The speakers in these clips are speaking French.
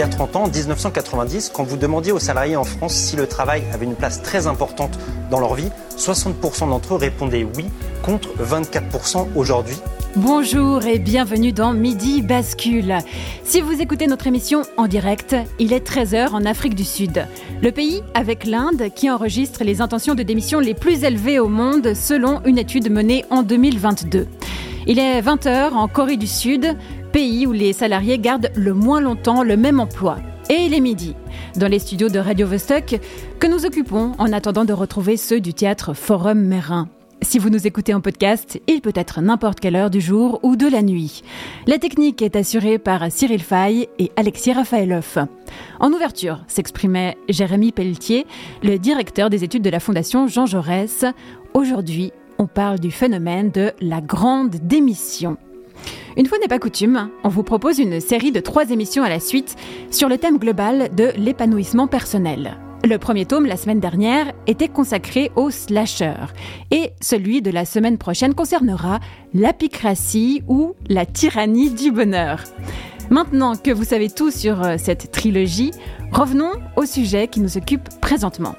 Y a 30 ans, en 1990, quand vous demandiez aux salariés en France si le travail avait une place très importante dans leur vie, 60% d'entre eux répondaient oui, contre 24% aujourd'hui. Bonjour et bienvenue dans Midi Bascule. Si vous écoutez notre émission en direct, il est 13h en Afrique du Sud. Le pays avec l'Inde qui enregistre les intentions de démission les plus élevées au monde selon une étude menée en 2022. Il est 20h en Corée du Sud, pays où les salariés gardent le moins longtemps le même emploi. Et il est midi, dans les studios de Radio Vostok, que nous occupons en attendant de retrouver ceux du théâtre Forum Mérin. Si vous nous écoutez en podcast, il peut être n'importe quelle heure du jour ou de la nuit. La technique est assurée par Cyril Fay et Alexis Rafaeloff. En ouverture s'exprimait Jérémy Pelletier, le directeur des études de la Fondation Jean Jaurès. Aujourd'hui, on parle du phénomène de la grande démission. Une fois n'est pas coutume, on vous propose une série de trois émissions à la suite sur le thème global de l'épanouissement personnel. Le premier tome, la semaine dernière, était consacré au slasher. Et celui de la semaine prochaine concernera l'apicratie ou la tyrannie du bonheur. Maintenant que vous savez tout sur euh, cette trilogie, revenons au sujet qui nous occupe présentement.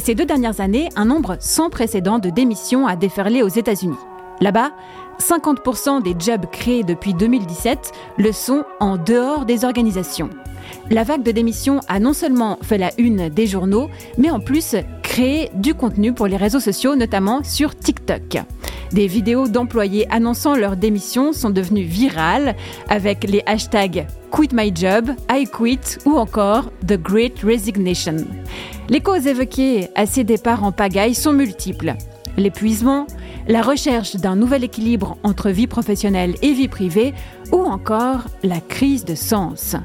Ces deux dernières années, un nombre sans précédent de démissions a déferlé aux États-Unis. Là-bas, 50% des jobs créés depuis 2017 le sont en dehors des organisations. La vague de démission a non seulement fait la une des journaux, mais en plus créé du contenu pour les réseaux sociaux, notamment sur TikTok. Des vidéos d'employés annonçant leur démission sont devenues virales avec les hashtags Quit my job, I quit ou encore The Great Resignation. Les causes évoquées à ces départs en pagaille sont multiples. L'épuisement, la recherche d'un nouvel équilibre entre vie professionnelle et vie privée ou encore la crise de sens.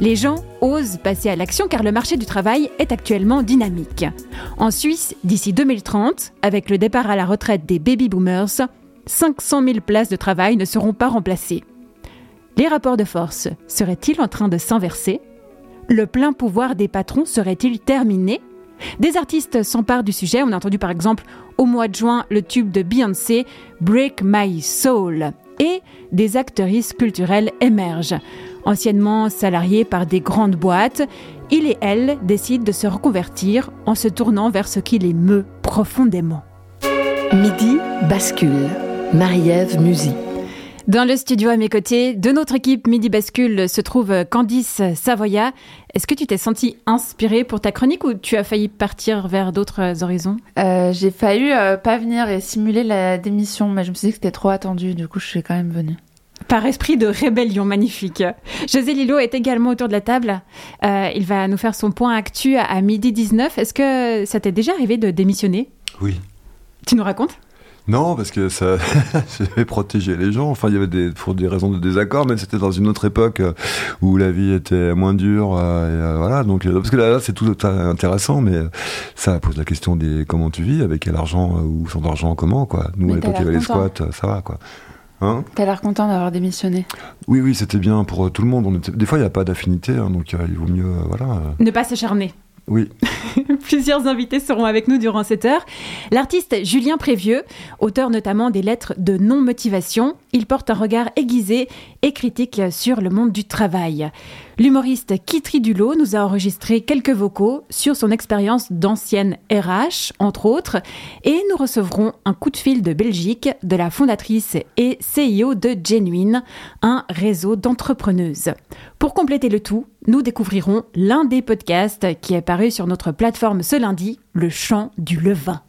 Les gens osent passer à l'action car le marché du travail est actuellement dynamique. En Suisse, d'ici 2030, avec le départ à la retraite des baby boomers, 500 000 places de travail ne seront pas remplacées. Les rapports de force seraient-ils en train de s'inverser? Le plein pouvoir des patrons serait-il terminé? Des artistes s'emparent du sujet. On a entendu par exemple au mois de juin le tube de Beyoncé Break My Soul. Et des actrices culturelles émergent. Anciennement salariées par des grandes boîtes, il et elle décident de se reconvertir en se tournant vers ce qui les meut profondément. Midi bascule. Marie-Ève Musy. Dans le studio à mes côtés, de notre équipe Midi Bascule se trouve Candice Savoya. Est-ce que tu t'es sentie inspirée pour ta chronique ou tu as failli partir vers d'autres horizons? Euh, J'ai failli euh, pas venir et simuler la démission, mais je me suis dit que c'était trop attendu, du coup je suis quand même venue. Par esprit de rébellion magnifique. José Lilo est également autour de la table. Euh, il va nous faire son point actu à midi 19. Est-ce que ça t'est déjà arrivé de démissionner? Oui. Tu nous racontes? Non, parce que ça, j'avais protégé les gens. Enfin, il y avait des, pour des raisons de désaccord, mais c'était dans une autre époque euh, où la vie était moins dure. Euh, et, euh, voilà, donc parce que là, là c'est tout intéressant, mais ça pose la question des comment tu vis, avec quel argent ou sans argent, comment quoi. Nous, Mais à l'époque, t'as il y avait les l'air squats, ça va quoi. Hein? T'as l'air content d'avoir démissionné. oui, oui, c'était bien pour tout le monde. On était... Des fois, il n'y a pas d'affinité, hein, donc euh, il vaut mieux, euh, voilà. Ne pas s'acharner. Oui. Plusieurs invités seront avec nous durant cette heure. L'artiste Julien Prévieux, auteur notamment des lettres de non-motivation, il porte un regard aiguisé et critique sur le monde du travail. L'humoriste Kitri Dulot nous a enregistré quelques vocaux sur son expérience d'ancienne RH, entre autres, et nous recevrons un coup de fil de Belgique de la fondatrice et CEO de Genuine, un réseau d'entrepreneuses. Pour compléter le tout, nous découvrirons l'un des podcasts qui est paru sur notre plateforme ce lundi, Le Chant du Levain.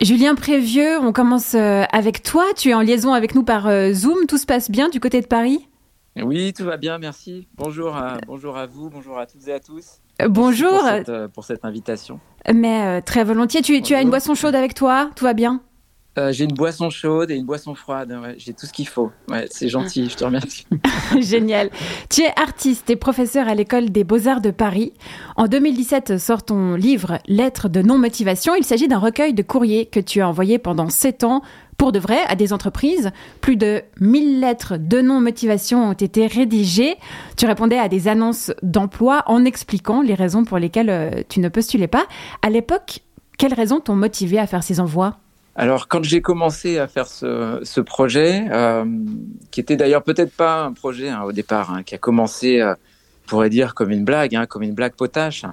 Julien Prévieux, on commence euh, avec toi. Tu es en liaison avec nous par euh, Zoom. Tout se passe bien du côté de Paris? Oui, tout va bien, merci. Bonjour à, bonjour à vous, bonjour à toutes et à tous. Euh, Merci Bonjour, Pour cette, euh, pour cette invitation. mais euh, très volontiers. Tu, tu as une boisson chaude avec toi? Tout va bien? Euh, j'ai une boisson chaude et une boisson froide. J'ai tout ce qu'il faut. C'est gentil, je te remercie. Génial. Tu es artiste et professeur à l'école des beaux-arts de Paris. En 2017 sort ton livre Lettres de non-motivation. Il s'agit d'un recueil de courriers que tu as envoyé pendant sept ans pour de vrai à des entreprises. Plus de 1000 lettres de non-motivation ont été rédigées. Tu répondais à des annonces d'emploi en expliquant les raisons pour lesquelles euh, tu ne postulais pas. À l'époque, quelles raisons t'ont motivé à faire ces envois? Alors, quand j'ai commencé à faire ce, ce projet, euh, qui était d'ailleurs peut-être pas un projet hein, au départ, hein, qui a commencé, euh, pourrait dire, comme une blague, hein, comme une blague potache.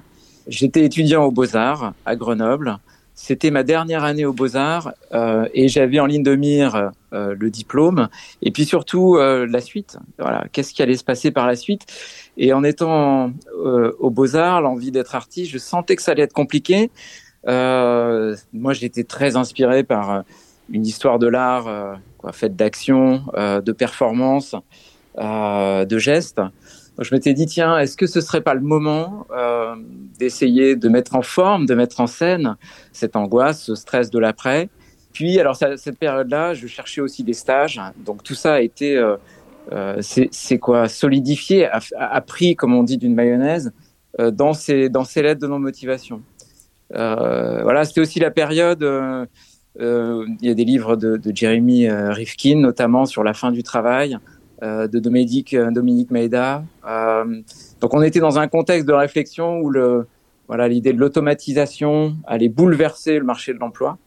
J'étais étudiant aux Beaux-Arts à Grenoble. C'était ma dernière année aux Beaux-Arts euh, et j'avais en ligne de mire euh, le diplôme et puis surtout euh, la suite. Voilà, qu'est-ce qui allait se passer par la suite? Et en étant euh, aux Beaux-Arts, l'envie d'être artiste, je sentais que ça allait être compliqué. Euh, moi, j'étais très inspiré par euh, une histoire de l'art euh, faite d'action, de performance, de gestes. Je m'étais dit, tiens, est-ce que ce serait pas le moment d'essayer de mettre en forme, de mettre en scène cette angoisse, ce stress de l'après? Puis, alors, ça, cette période-là, je cherchais aussi des stages. Donc, tout ça a été, c'est quoi, solidifié, a, a, pris, comme on dit, d'une mayonnaise dans ces, dans ces lettres de non-motivation. Euh, voilà, c'était aussi la période. Euh, euh, il y a des livres de, Jeremy Rifkin, notamment sur la fin du travail, de Dominique, Dominique Maida. donc, on était dans un contexte de réflexion où le, voilà, l'idée de l'automatisation allait bouleverser le marché de l'emploi.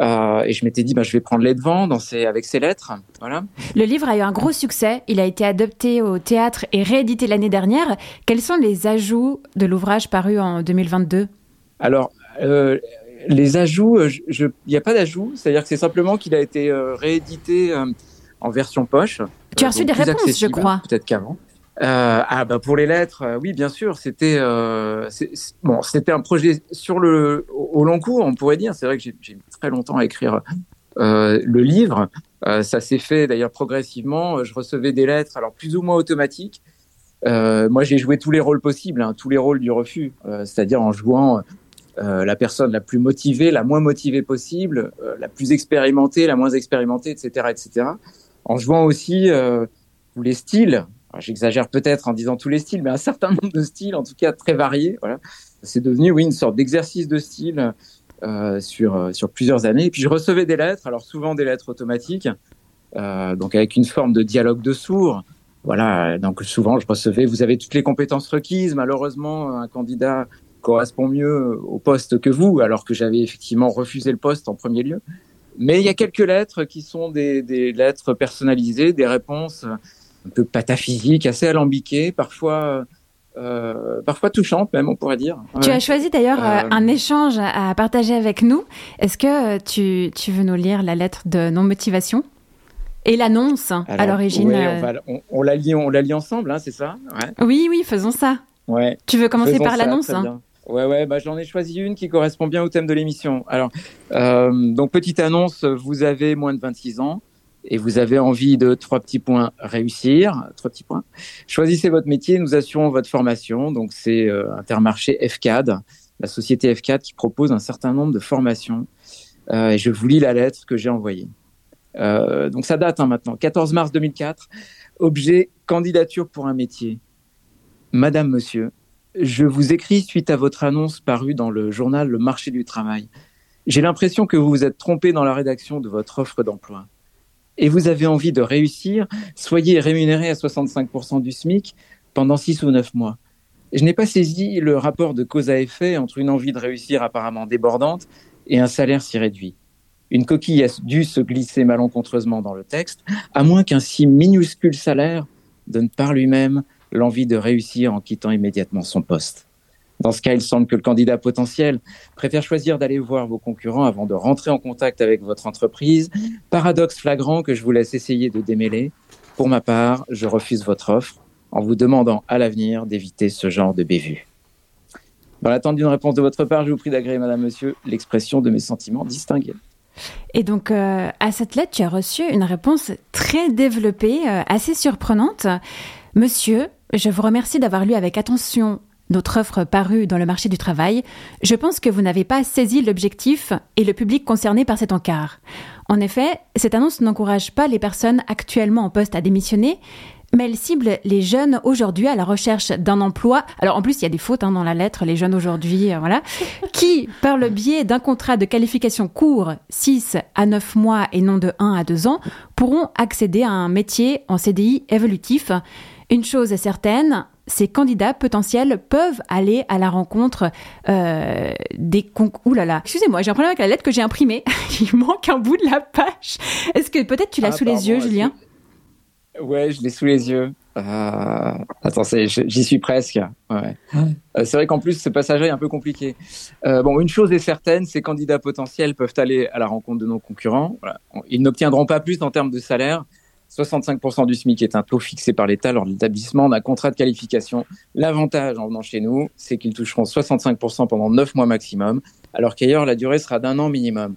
Et je m'étais dit, bah, je vais prendre les devants dans avec ces lettres. Voilà. Le livre a eu un gros succès. Il a été adopté au théâtre et réédité l'année dernière. Quels sont les ajouts de l'ouvrage paru en 2022 Alors, euh, les ajouts, il n'y a pas d'ajout. C'est-à-dire que c'est simplement qu'il a été euh, réédité euh, en version poche. Tu as reçu des réponses, je crois. Peut-être qu'avant. Euh, ah bah pour les lettres, euh, oui bien sûr, c'était euh, bon, c'était un projet sur le au, long cours, on pourrait dire. C'est vrai que j'ai mis très longtemps à écrire euh, le livre. Euh, ça s'est fait d'ailleurs progressivement. Je recevais des lettres, alors plus ou moins automatiques. Euh, moi, j'ai joué tous les rôles possibles, hein, tous les rôles du refus, c'est-à-dire en jouant la personne la plus motivée, la moins motivée possible, la plus expérimentée, la moins expérimentée, etc., etc. En jouant aussi tous les styles, J'exagère peut-être en disant tous les styles, mais un certain nombre de styles, en tout cas très variés. Voilà. C'est devenu, oui, une sorte d'exercice de style euh, sur, euh, sur plusieurs années. Et puis je recevais des lettres, alors souvent des lettres automatiques, euh, donc avec une forme de dialogue de sourds. Voilà, donc souvent je recevais, vous avez toutes les compétences requises, malheureusement un candidat correspond mieux au poste que vous, alors que j'avais effectivement refusé le poste en premier lieu. Mais il y a quelques lettres qui sont des, des lettres personnalisées, des réponses un peu pataphysique, assez alambiqué, parfois, euh, parfois touchante même, on pourrait dire. Tu as choisi d'ailleurs euh... un échange à partager avec nous. Est-ce que tu, tu veux nous lire la lettre de non-motivation et l'annonce à l'origine oui, on, va, on, on, la lit, on la lit ensemble, hein, c'est ça? Ouais. Oui, oui, faisons ça. Ouais. Tu veux commencer faisons par l'annonce hein? Ouais, ouais, bah, j'en ai choisi une qui correspond bien au thème de l'émission. Alors, euh, donc petite annonce, vous avez moins de 26 ans et vous avez envie de trois petits points réussir, trois petits points, choisissez votre métier, nous assurons votre formation. Donc c'est euh, Intermarché FCAD, la société FCAD qui propose un certain nombre de formations. Euh, et je vous lis la lettre que j'ai envoyée. Euh, donc ça date hein, maintenant, 14 mars 2004. Objet candidature pour un métier. Madame, Monsieur, je vous écris suite à votre annonce parue dans le journal Le Marché du Travail. J'ai l'impression que vous vous êtes trompé dans la rédaction de votre offre d'emploi et vous avez envie de réussir, soyez rémunéré à 65% du SMIC pendant 6 ou 9 mois. Je n'ai pas saisi le rapport de cause à effet entre une envie de réussir apparemment débordante et un salaire si réduit. Une coquille a dû se glisser malencontreusement dans le texte, à moins qu'un si minuscule salaire donne par lui-même l'envie de réussir en quittant immédiatement son poste. Dans ce cas, il semble que le candidat potentiel préfère choisir d'aller voir vos concurrents avant de rentrer en contact avec votre entreprise. Paradoxe flagrant que je vous laisse essayer de démêler. Pour ma part, je refuse votre offre en vous demandant à l'avenir d'éviter ce genre de bévue. Dans l'attente d'une réponse de votre part, je vous prie d'agréer, Madame, Monsieur, l'expression de mes sentiments distingués. Et donc, euh, à cette lettre, tu as reçu une réponse très développée, euh, assez surprenante. Monsieur, je vous remercie d'avoir lu avec attention notre offre parue dans le marché du travail, je pense que vous n'avez pas saisi l'objectif et le public concerné par cet encart. En effet, cette annonce n'encourage pas les personnes actuellement en poste à démissionner, mais elle cible les jeunes aujourd'hui à la recherche d'un emploi. Alors en plus, il y a des fautes hein, dans la lettre, les jeunes aujourd'hui, euh, voilà, qui, par le biais d'un contrat de qualification court, 6 à 9 mois et non de 1 à 2 ans, pourront accéder à un métier en CDI évolutif. Une chose est certaine, ces candidats potentiels peuvent aller à la rencontre euh, des concours. Ouh là là, excusez-moi, j'ai un problème avec la lettre que j'ai imprimée. Il manque un bout de la page. Est-ce que peut-être tu l'as Ah, sous les yeux, Julien? Ouais, je l'ai sous les yeux. Euh... Attends, j'y suis presque. Ouais. Euh, c'est vrai qu'en plus, ce passage-là est un peu compliqué. Euh, bon, une chose est certaine, ces candidats potentiels peuvent aller à la rencontre de nos concurrents. Voilà. Ils n'obtiendront pas plus en termes de salaire. 65% du SMIC est un taux fixé par l'État lors de l'établissement d'un contrat de qualification. L'avantage en venant chez nous, c'est qu'ils toucheront 65% pendant 9 mois maximum, alors qu'ailleurs, la durée sera d'un an minimum.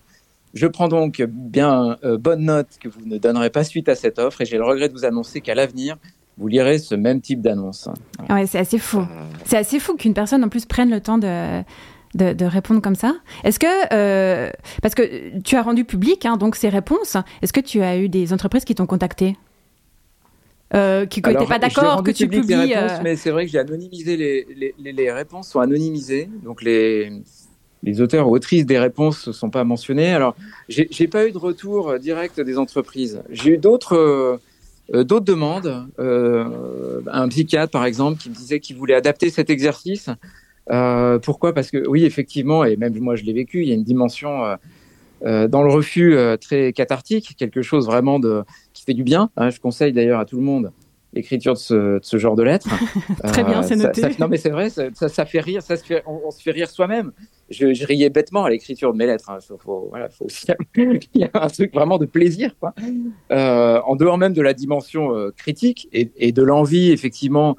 Je prends donc bien euh, bonne note que vous ne donnerez pas suite à cette offre et j'ai le regret de vous annoncer qu'à l'avenir, vous lirez ce même type d'annonce. Ouais, c'est assez fou. C'est assez fou qu'une personne en plus prenne le temps de, de, de répondre comme ça. Est-ce que, euh, parce que tu as rendu public hein, donc ces réponses, est-ce que tu as eu des entreprises qui t'ont contacté? Euh, qui n'étaient pas d'accord que tu publies réponses, euh, mais c'est vrai que j'ai anonymisé les, les, les, les réponses sont anonymisées, donc les les auteurs ou autrices des réponses ne sont pas mentionnés. Alors, j'ai pas eu de retour direct des entreprises. J'ai eu d'autres d'autres demandes. Un psychiatre, par exemple, qui me disait qu'il voulait adapter cet exercice. Euh, pourquoi? Parce que oui, effectivement, et même moi je l'ai vécu, il y a une dimension euh, euh, dans le refus très cathartique, quelque chose vraiment de qui fait du bien. hein. je conseille d'ailleurs à tout le monde l'écriture de ce, de ce genre de lettres. Très bien, c'est noté. ça- non mais c'est vrai, ça, fait rire, ça se fait, on, on se fait rire soi-même. Je, je riais bêtement à l'écriture de mes lettres. hein. Faut, faut- voilà, faut aussi il y a un truc vraiment de plaisir, quoi. Euh, en dehors même de la dimension euh, critique et, et de l'envie effectivement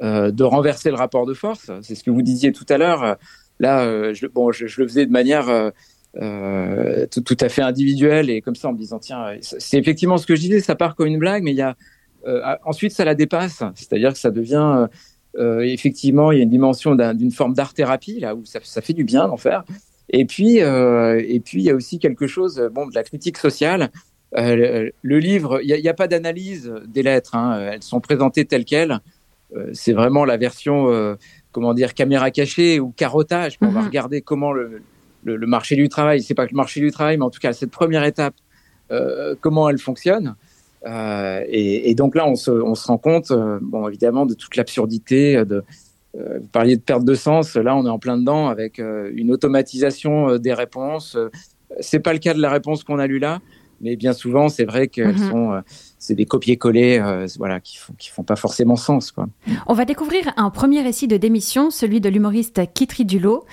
de renverser le rapport de force. C'est ce que vous disiez tout à l'heure. Là, euh, je, bon, je, le faisais de manière euh, euh, tout, à fait individuelle et comme ça en me disant tiens, c'est effectivement ce que je disais, ça part comme une blague, mais il y a euh, ensuite ça la dépasse, c'est-à-dire que ça devient euh, euh, effectivement il y a une dimension d'un- d'une forme d'art thérapie là où ça, fait du bien d'en faire. Et puis euh, et puis il y a aussi quelque chose bon de la critique sociale. Euh, le, livre, il n'y a pas d'analyse des lettres, hein, elles sont présentées telles quelles. Euh, c'est vraiment la version euh, comment dire caméra cachée ou carottage. On va Mhm. regarder comment le, le, le marché du travail, c'est pas que le marché du travail, mais en tout cas cette première étape, euh, comment elle fonctionne. Et, et donc là, on se, on se rend compte, bon évidemment, de toute l'absurdité. De, vous parliez de perte de sens. Là, on est en plein dedans avec une automatisation des réponses. C'est pas le cas de la réponse qu'on a lue là, mais bien souvent, c'est vrai qu'elles Mhm. sont, euh, c'est des copier-coller, euh, voilà, qui font, qui font pas forcément sens, quoi. On va découvrir un premier récit de démission, celui de l'humoriste Kitri Dulot.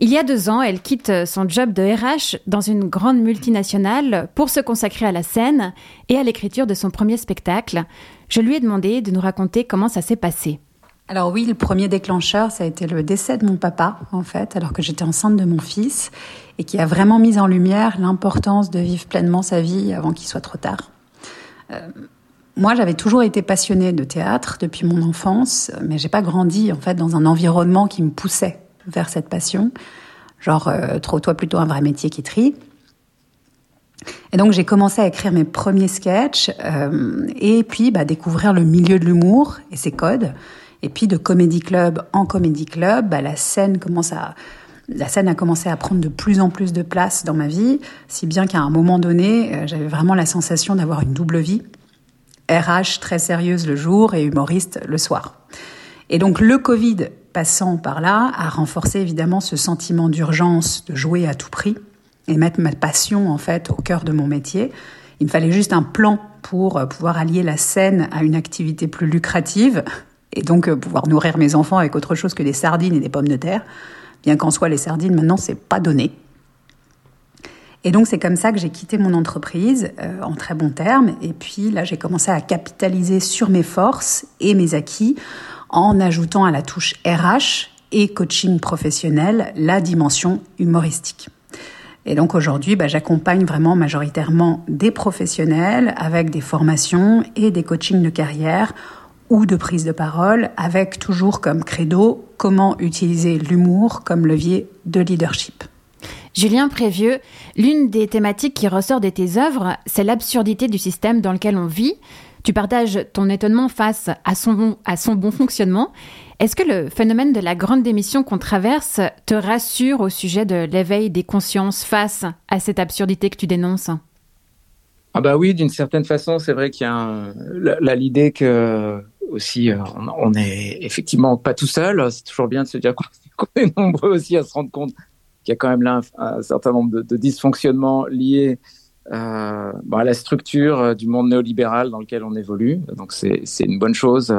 Il y a deux ans, elle quitte son job de RH dans une grande multinationale pour se consacrer à la scène et à l'écriture de son premier spectacle. Je lui ai demandé de nous raconter comment ça s'est passé. Alors oui, le premier déclencheur, ça a été le décès de mon papa, en fait, alors que j'étais enceinte de mon fils, et qui a vraiment mis en lumière l'importance de vivre pleinement sa vie avant qu'il soit trop tard. Euh, moi, j'avais toujours été passionnée de théâtre depuis mon enfance, mais j'ai pas grandi, en fait, dans un environnement qui me poussait vers cette passion. Genre, euh, trouve-toi plutôt un vrai métier qui trie. Et donc j'ai commencé à écrire mes premiers sketchs euh, et puis bah, découvrir le milieu de l'humour et ses codes. Et puis de comédie club en comédie club, bah, la scène commence à la scène a commencé à prendre de plus en plus de place dans ma vie, si bien qu'à un moment donné, euh, j'avais vraiment la sensation d'avoir une double vie. RH très sérieuse le jour et humoriste le soir. Et donc le Covid passant par là a renforcé évidemment ce sentiment d'urgence de jouer à tout prix et mettre ma passion en fait au cœur de mon métier. Il me fallait juste un plan pour euh, pouvoir allier la scène à une activité plus lucrative et donc euh, pouvoir nourrir mes enfants avec autre chose que des sardines et des pommes de terre. Bien qu'en soi les sardines maintenant c'est pas donné. Et donc c'est comme ça que j'ai quitté mon entreprise euh, en très bons termes. Et puis là j'ai commencé à capitaliser sur mes forces et mes acquis en ajoutant à la touche RH et coaching professionnel la dimension humoristique. Et donc aujourd'hui, bah, j'accompagne vraiment majoritairement des professionnels avec des formations et des coachings de carrière ou de prise de parole, avec toujours comme credo comment utiliser l'humour comme levier de leadership. Julien Prévieux, l'une des thématiques qui ressort de tes œuvres, c'est l'absurdité du système dans lequel on vit. Tu partages ton étonnement face à son bon, à son bon fonctionnement. Est-ce que le phénomène de la grande démission qu'on traverse te rassure au sujet de l'éveil des consciences face à cette absurdité que tu dénonces? Ah bah oui, d'une certaine façon, c'est vrai qu'il y a l'idée que aussi euh, on est effectivement pas tout seul. C'est toujours bien de se dire qu'on est nombreux aussi à se rendre compte qu'il y a quand même là un, certain nombre de, dysfonctionnements liés euh, à la structure euh, du monde néolibéral dans lequel on évolue. Donc c'est une bonne chose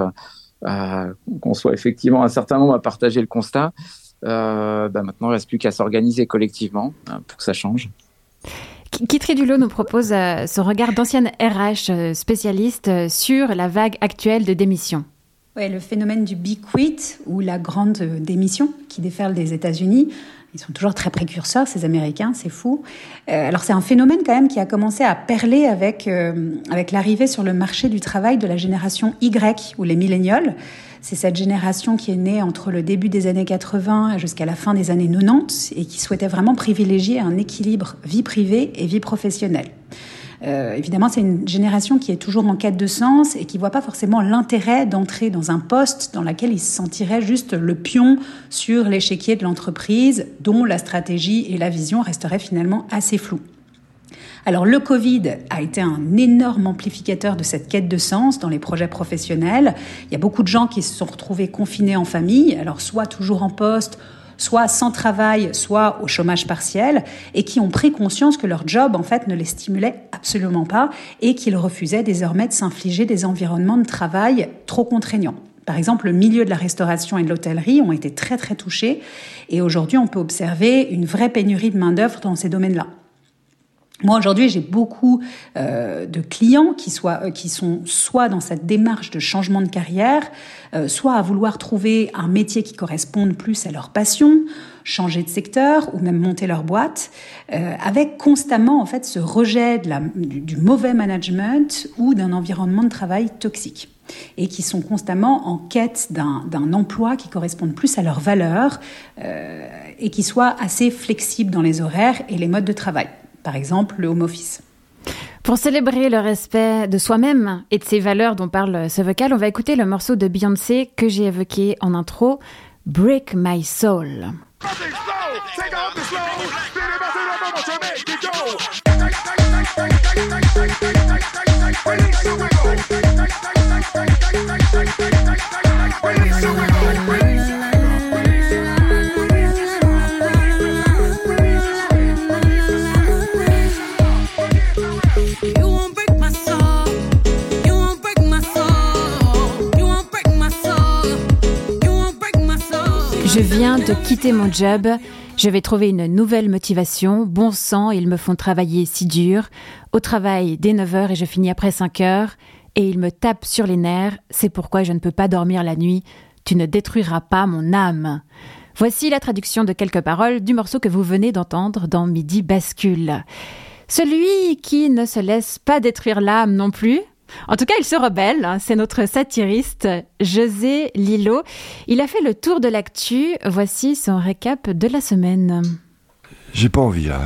qu'on soit effectivement un certain nombre à partager le constat. Bah maintenant, il ne reste plus qu'à s'organiser collectivement hein, pour que ça change. Kitri Dulot nous propose euh, son regard d'ancienne RH euh, spécialiste euh, sur la vague actuelle de démission. Ouais, le phénomène du big quit ou la grande démission qui déferle des États-Unis. Ils sont toujours très précurseurs, ces Américains, c'est fou. alors c'est un phénomène quand même qui a commencé à perler avec, avec l'arrivée sur le marché du travail de la génération Y ou les millénials. C'est cette génération qui est née entre le début des années 80 jusqu'à la fin des années 90 et qui souhaitait vraiment privilégier un équilibre vie privée et vie professionnelle. Euh, évidemment, c'est une génération qui est toujours en quête de sens et qui voit pas forcément l'intérêt d'entrer dans un poste dans lequel il se sentirait juste le pion sur l'échiquier de l'entreprise, dont la stratégie et la vision resteraient finalement assez floues. Alors le Covid a été un énorme amplificateur de cette quête de sens dans les projets professionnels. Il y a beaucoup de gens qui se sont retrouvés confinés en famille, alors soit toujours en poste, soit sans travail, soit au chômage partiel, et qui ont pris conscience que leur job, en fait, ne les stimulait absolument pas et qu'ils refusaient désormais de s'infliger des environnements de travail trop contraignants. Par exemple, le milieu de la restauration et de l'hôtellerie ont été très très touchés et aujourd'hui on peut observer une vraie pénurie de main-d'œuvre dans ces domaines-là. Moi aujourd'hui, j'ai beaucoup euh, de clients qui, soient, euh, qui sont soit dans cette démarche de changement de carrière, euh, soit à vouloir trouver un métier qui corresponde plus à leur passion, changer de secteur ou même monter leur boîte, euh, avec constamment en fait ce rejet de la, du, mauvais management ou d'un environnement de travail toxique et qui sont constamment en quête d'un emploi qui corresponde plus à leurs valeurs euh, et qui soit assez flexible dans les horaires et les modes de travail par exemple le home office. Pour célébrer le respect de soi-même et de ses valeurs dont parle ce vocal, on va écouter le morceau de Beyoncé que j'ai évoqué en intro, Break My Soul. De quitter mon job. Je vais trouver une nouvelle motivation. Bon sang, ils me font travailler si dur. Au travail dès 9h et je finis après 5h. Et ils me tapent sur les nerfs. C'est pourquoi je ne peux pas dormir la nuit. Tu ne détruiras pas mon âme. Voici la traduction de quelques paroles du morceau que vous venez d'entendre dans Midi Bascule. Celui qui ne se laisse pas détruire l'âme non plus, en tout cas, il se rebelle. Hein. C'est notre satiriste José Lilo. Il a fait le tour de l'actu. Voici son récap de la semaine. J'ai pas envie là.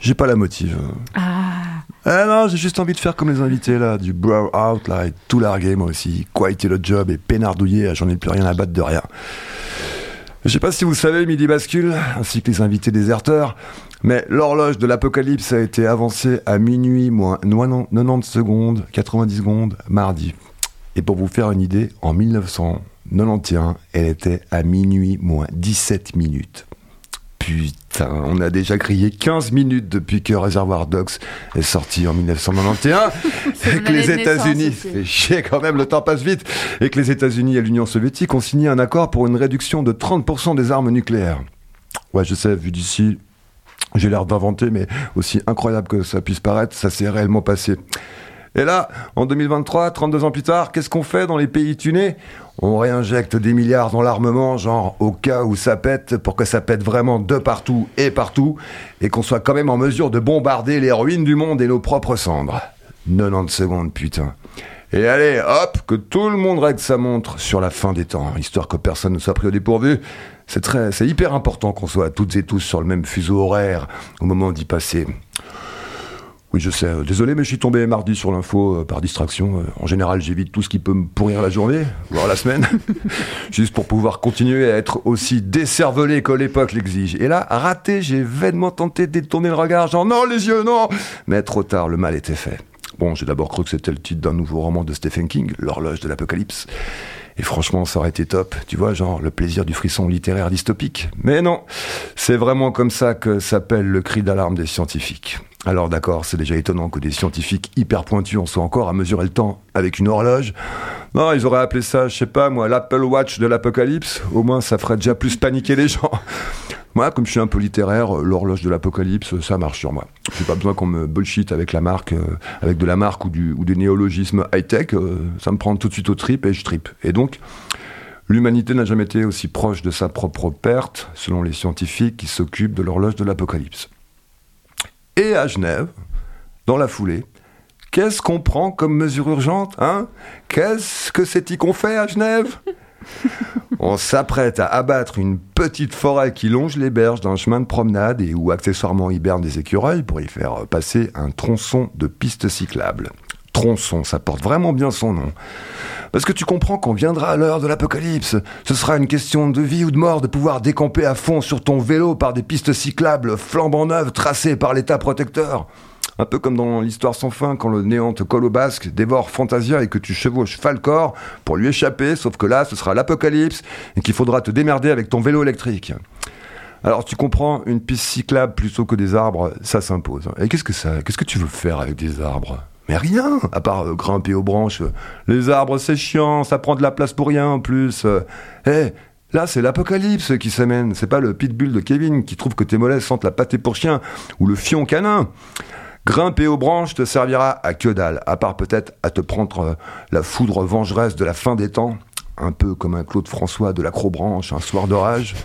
J'ai pas la motive. Ah. Ah non, j'ai juste envie de faire comme les invités là, du brow out là, et tout larguer moi aussi. Quoi était le job et pénardouiller, j'en ai plus rien à battre de rien. Je sais pas si vous savez, Midi Bascule, ainsi que les invités déserteurs, mais l'horloge de l'apocalypse a été avancée à minuit moins 90 secondes, 90 secondes, mardi. Et pour vous faire une idée, en 1991, elle était à minuit moins 17 minutes. Putain, on a déjà crié 15 minutes depuis que Reservoir Dogs est sorti en 1991 et que les États-Unis, fait chier quand même, le temps passe vite, et que les États-Unis et l'Union soviétique ont signé un accord pour une réduction de 30% des armes nucléaires. Ouais, je sais, vu d'ici, j'ai l'air d'inventer, mais aussi incroyable que ça puisse paraître, ça s'est réellement passé. Et là, en 2023, 32 ans plus tard, qu'est-ce qu'on fait dans les pays tunés? On réinjecte des milliards dans l'armement, genre au cas où ça pète, pour que ça pète vraiment de partout et partout, et qu'on soit quand même en mesure de bombarder les ruines du monde et nos propres cendres. 90 secondes, putain. Et allez, hop, que tout le monde règle sa montre sur la fin des temps, histoire que personne ne soit pris au dépourvu. C'est très, c'est hyper important qu'on soit toutes et tous sur le même fuseau horaire au moment d'y passer. Oui, je sais. euh, Désolé, mais je suis tombé mardi sur l'info euh, par distraction. Euh, En général, j'évite tout ce qui peut me pourrir la journée, voire la semaine, juste pour pouvoir continuer à être aussi décervelé que l'époque l'exige. Et là, raté, j'ai vainement tenté de détourner le regard, genre non, les yeux, non Mais trop tard, le mal était fait. Bon, j'ai d'abord cru que c'était le titre d'un nouveau roman de Stephen King, L'horloge de l'apocalypse. Et franchement, ça aurait été top, tu vois, genre le plaisir du frisson littéraire dystopique. Mais non, c'est vraiment comme ça que s'appelle le cri d'alarme des scientifiques. Alors d'accord, c'est déjà étonnant que des scientifiques hyper pointus en soient encore à mesurer le temps avec une horloge. Non, ils auraient appelé ça, je sais pas moi, l'Apple Watch de l'apocalypse. Au moins, ça ferait déjà plus paniquer les gens. Moi, comme je suis un peu littéraire, euh, l'horloge de l'apocalypse, ça marche sur moi. J'ai pas besoin qu'on me bullshit avec la marque, euh, avec de la marque ou, du, ou des néologismes high-tech. euh, ça me prend tout de suite au trip et je tripe. Et donc, l'humanité n'a jamais été aussi proche de sa propre perte, selon les scientifiques qui s'occupent de l'horloge de l'apocalypse. Et à Genève, dans la foulée, qu'est-ce qu'on prend comme mesure urgente hein? Qu'est-ce que c'est-y qu'on fait à Genève? On s'apprête à abattre une petite forêt qui longe les berges d'un chemin de promenade et où accessoirement hibernent des écureuils pour y faire passer un tronçon de piste cyclable. Tronçon, ça porte vraiment bien son nom. Parce que tu comprends qu'on viendra à l'heure de l'apocalypse. Ce sera une question de vie ou de mort de pouvoir décamper à fond sur ton vélo par des pistes cyclables flambant neuves tracées par l'État protecteur. Un peu comme dans l'histoire sans fin, quand le néant te basque, dévore Fantasia et que tu chevauches Falcor pour lui échapper, sauf que là, ce sera l'apocalypse et qu'il faudra te démerder avec ton vélo électrique. Alors tu comprends, une piste cyclable plutôt que des arbres, ça s'impose. Et qu'est-ce que ça Qu'est-ce que tu veux faire avec des arbres? Mais rien, à part euh, grimper aux branches. Les arbres, c'est chiant, ça prend de la place pour rien en plus. Eh, Là, c'est l'apocalypse qui s'amène. C'est pas le pitbull de Kevin qui trouve que tes mollets sentent la pâté pour chien ou le fion canin. Grimper aux branches te servira à que dalle, à part peut-être à te prendre euh, la foudre vengeresse de la fin des temps, un peu comme un Claude François de l'acrobranche un soir d'orage.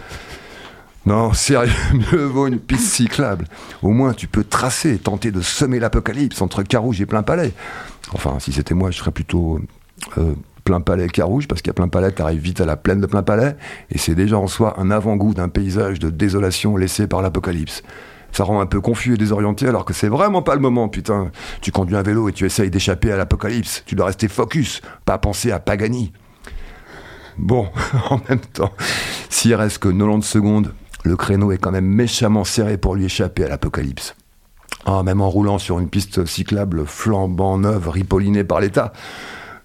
Non, sérieux, mieux vaut une piste cyclable. Au moins, tu peux tracer tenter de semer l'apocalypse entre Carouge et Plein Palais. Enfin, si c'était moi, je serais plutôt euh, Plein Palais Carouge, parce qu'à Plein Palais, t'arrives vite à la plaine de Plein Palais, et c'est déjà en soi un avant-goût d'un paysage de désolation laissé par l'apocalypse. Ça rend un peu confus et désorienté alors que c'est vraiment pas le moment, putain. Tu conduis un vélo et tu essayes d'échapper à l'apocalypse. Tu dois rester focus, pas penser à Pagani. Bon, en même temps, s'il reste que 90 secondes, le créneau est quand même méchamment serré pour lui échapper à l'apocalypse. Ah, même en roulant sur une piste cyclable flambant neuve, ripollinée par l'État.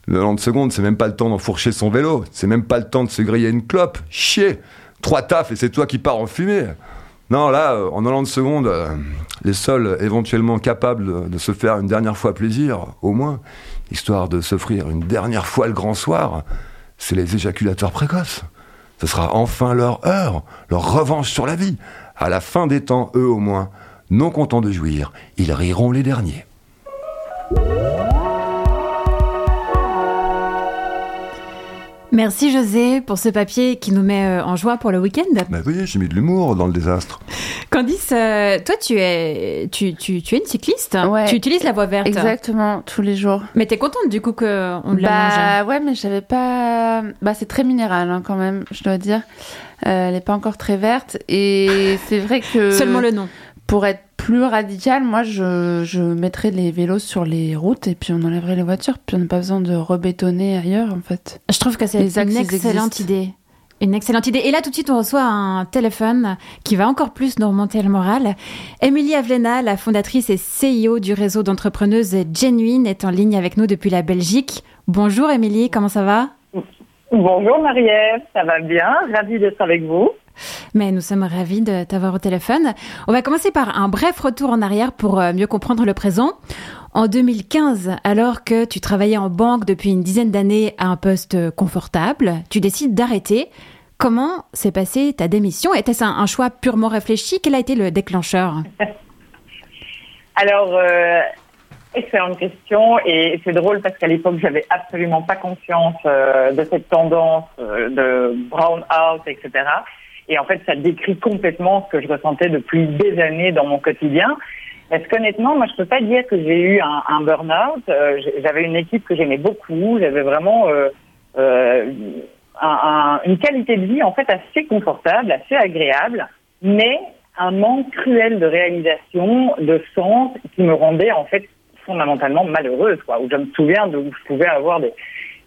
90 secondes, c'est même pas le temps d'enfourcher son vélo. C'est même pas le temps de se griller une clope. Chier Trois tafs et c'est toi qui pars en fumée. Non, là, euh, en 90 secondes, euh, les seuls éventuellement capables de se faire une dernière fois plaisir, au moins, histoire de s'offrir une dernière fois le grand soir, c'est les éjaculateurs précoces. Ce sera enfin leur heure, leur revanche sur la vie. À la fin des temps, eux au moins, non contents de jouir, ils riront les derniers. Merci José pour ce papier qui nous met euh, en joie pour le week-end. Bah oui, j'ai mis de l'humour dans le désastre. Candice, euh, toi tu es, tu, tu, tu es une cycliste. Ouais. Tu utilises la voie verte. Exactement, tous les jours. Mais t'es contente du coup qu'on l'a Bah ouais, mais j'avais pas. Bah c'est très minéral hein, quand même, je dois dire. Euh, elle est pas encore très verte et c'est vrai que Seulement le nom. pour être plus radical, moi je, je mettrais les vélos sur les routes et puis on enlèverait les voitures, puis on n'a pas besoin de rebétonner ailleurs en fait. Je trouve que c'est une excellente existent. idée. Une excellente idée. Et là, tout de suite, on reçoit un téléphone qui va encore plus nous remonter le moral. Émilie Avlena, la fondatrice et CEO du réseau d'entrepreneuses Genuine, est en ligne avec nous depuis la Belgique. Bonjour Émilie, comment ça va? Bonjour Marie-Ève, ça va bien Ravie d'être avec vous. Mais nous sommes ravis de t'avoir au téléphone. On va commencer par un bref retour en arrière pour euh, mieux comprendre le présent. En 2015, alors que tu travaillais en banque depuis une dizaine d'années à un poste confortable, tu décides d'arrêter. Comment s'est passée ta démission? Était-ce un, choix purement réfléchi? Quel a été le déclencheur? Alors, euh, excellente question et c'est drôle parce qu'à l'époque, j'avais absolument pas conscience euh, de cette tendance euh, de brown out, etc. Et en fait, ça décrit complètement ce que je ressentais depuis des années dans mon quotidien. Parce qu'honnêtement, moi, je peux pas dire que j'ai eu un, un burn-out. Euh, j'avais une équipe que j'aimais beaucoup. J'avais vraiment un, un, une qualité de vie en fait assez confortable, assez agréable, mais un manque cruel de réalisation, de sens, qui me rendait en fait fondamentalement malheureuse. Quoi. Où je me souviens de où je pouvais avoir des,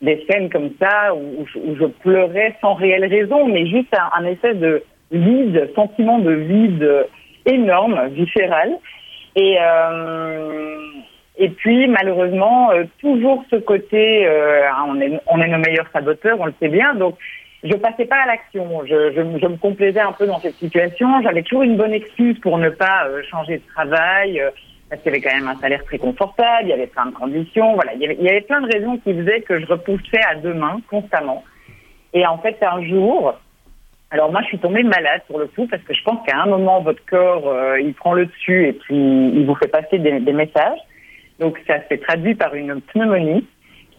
des scènes comme ça où, je pleurais sans réelle raison, mais juste un, un espèce de vide, sentiment de vide énorme, viscéral. Et, euh, et puis, malheureusement, euh, toujours ce côté, euh, on, est, on est nos meilleurs saboteurs, on le sait bien, donc je passais pas à l'action. Je, je, je, me complaisais un peu dans cette situation. J'avais toujours une bonne excuse pour ne pas euh, changer de travail, euh, parce qu'il y avait quand même un salaire très confortable, il y avait plein de conditions, voilà. Il y avait, plein de raisons qui faisaient que je repoussais à demain constamment. Et en fait, un jour, alors moi, je suis tombée malade sur le coup parce que je pense qu'à un moment, votre corps, euh, il prend le dessus et puis il vous fait passer des, des messages. Donc ça s'est traduit par une pneumonie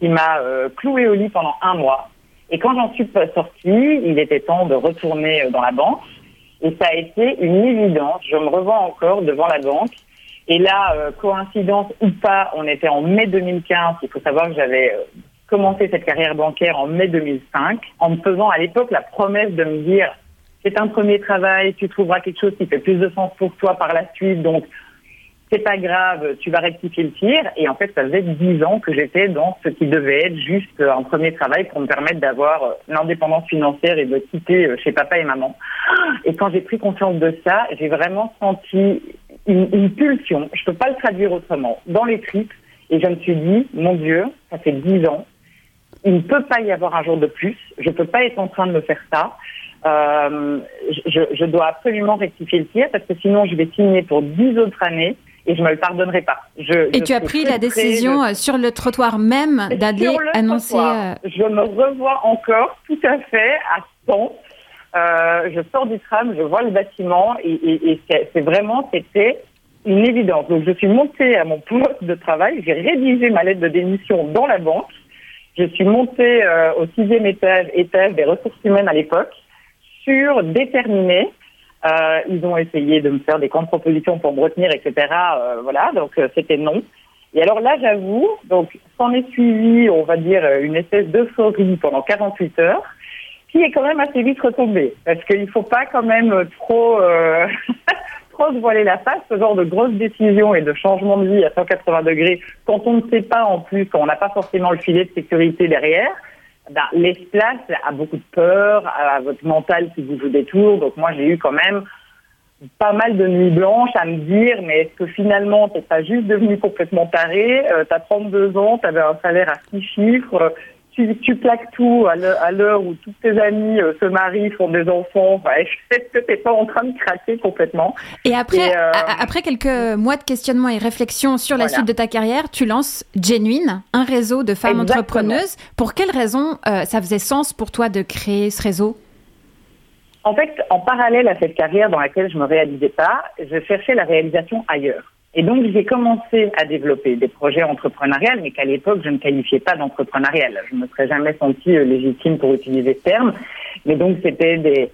qui m'a euh, cloué au lit pendant un mois. Et quand j'en suis sortie, il était temps de retourner euh, dans la banque. Et ça a été une évidence. Je me revois encore devant la banque. Et là, euh, coïncidence ou pas, on était en mai 2015. Il faut savoir que j'avais euh, commencé cette carrière bancaire en mai 2005, en me faisant à l'époque la promesse de me dire c'est un premier travail, tu trouveras quelque chose qui fait plus de sens pour toi par la suite, donc c'est pas grave, tu vas rectifier le tir. Et en fait, ça faisait dix ans que j'étais dans ce qui devait être juste un premier travail pour me permettre d'avoir l'indépendance financière et de quitter chez papa et maman. Et quand j'ai pris conscience de ça, j'ai vraiment senti une, pulsion, je peux pas le traduire autrement, dans les tripes. Et je me suis dit, mon Dieu, ça fait dix ans, il ne peut pas y avoir un jour de plus. Je peux pas être en train de me faire ça. Euh, je, je, dois absolument rectifier le tir parce que sinon je vais signer pour dix autres années et je me le pardonnerai pas. Je, et tu as pris la décision de... sur le trottoir même d'aller annoncer. Trottoir. Je me revois encore tout à fait à 100. Euh, je sors du tram, je vois le bâtiment et, et, et c'est vraiment c'était une évidence. Donc je suis montée à mon poste de travail, j'ai rédigé ma lettre de démission dans la banque. Je suis montée euh, au sixième étage, étage des ressources humaines à l'époque, sur déterminé. Euh, ils ont essayé de me faire des contre-propositions pour me retenir, etc. Euh, voilà, donc euh, c'était non. Et alors là, j'avoue, donc s'en est suivi, on va dire, une espèce d'euphorie pendant 48 heures, qui est quand même assez vite retombée, parce qu'il ne faut pas quand même trop trop se voiler la face, ce genre de grosses décisions et de changement de vie à 180 degrés, quand on ne sait pas en plus, quand on n'a pas forcément le filet de sécurité derrière, ben, laisse place à beaucoup de peur, à votre mental qui vous joue des. Donc moi, j'ai eu quand même pas mal de nuits blanches à me dire, mais est-ce que finalement, t'es pas juste devenu complètement taré? Euh, T'as 32 ans, t'avais un salaire à six chiffres, tu, tu plaques tout à l'heure où tous tes amis euh, se marient, font des enfants. Ouais, est-ce que t'es pas en train de craquer complètement Et après, et euh... après quelques mois de questionnement et réflexion sur la voilà. suite de ta carrière, tu lances Genuine, un réseau de femmes Exactement. entrepreneuses. Pour quelle raison euh, ça faisait sens pour toi de créer ce réseau? En fait, en parallèle à cette carrière dans laquelle je me réalisais pas, je cherchais la réalisation ailleurs. Et donc, j'ai commencé à développer des projets entrepreneuriales, mais qu'à l'époque, je ne qualifiais pas d'entrepreneurial. Je ne me serais jamais sentie légitime pour utiliser ce terme. Mais donc, c'était des,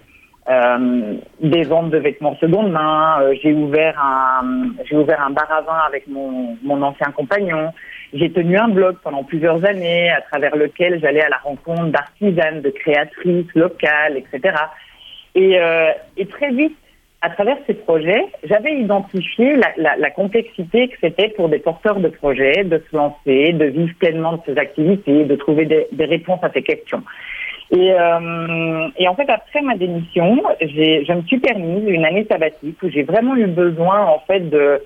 euh, des ventes de vêtements seconde main. Euh, j'ai ouvert un, j'ai ouvert un bar à vin avec mon, mon ancien compagnon. J'ai tenu un blog pendant plusieurs années à travers lequel j'allais à la rencontre d'artisanes, de créatrices locales, etc. Et, euh, et très vite, à travers ces projets, j'avais identifié la, complexité que c'était pour des porteurs de projets de se lancer, de vivre pleinement de ces activités, de trouver des, réponses à ces questions. Et, euh, en fait, après ma démission, je me suis permise une année sabbatique où j'ai vraiment eu besoin, en fait, de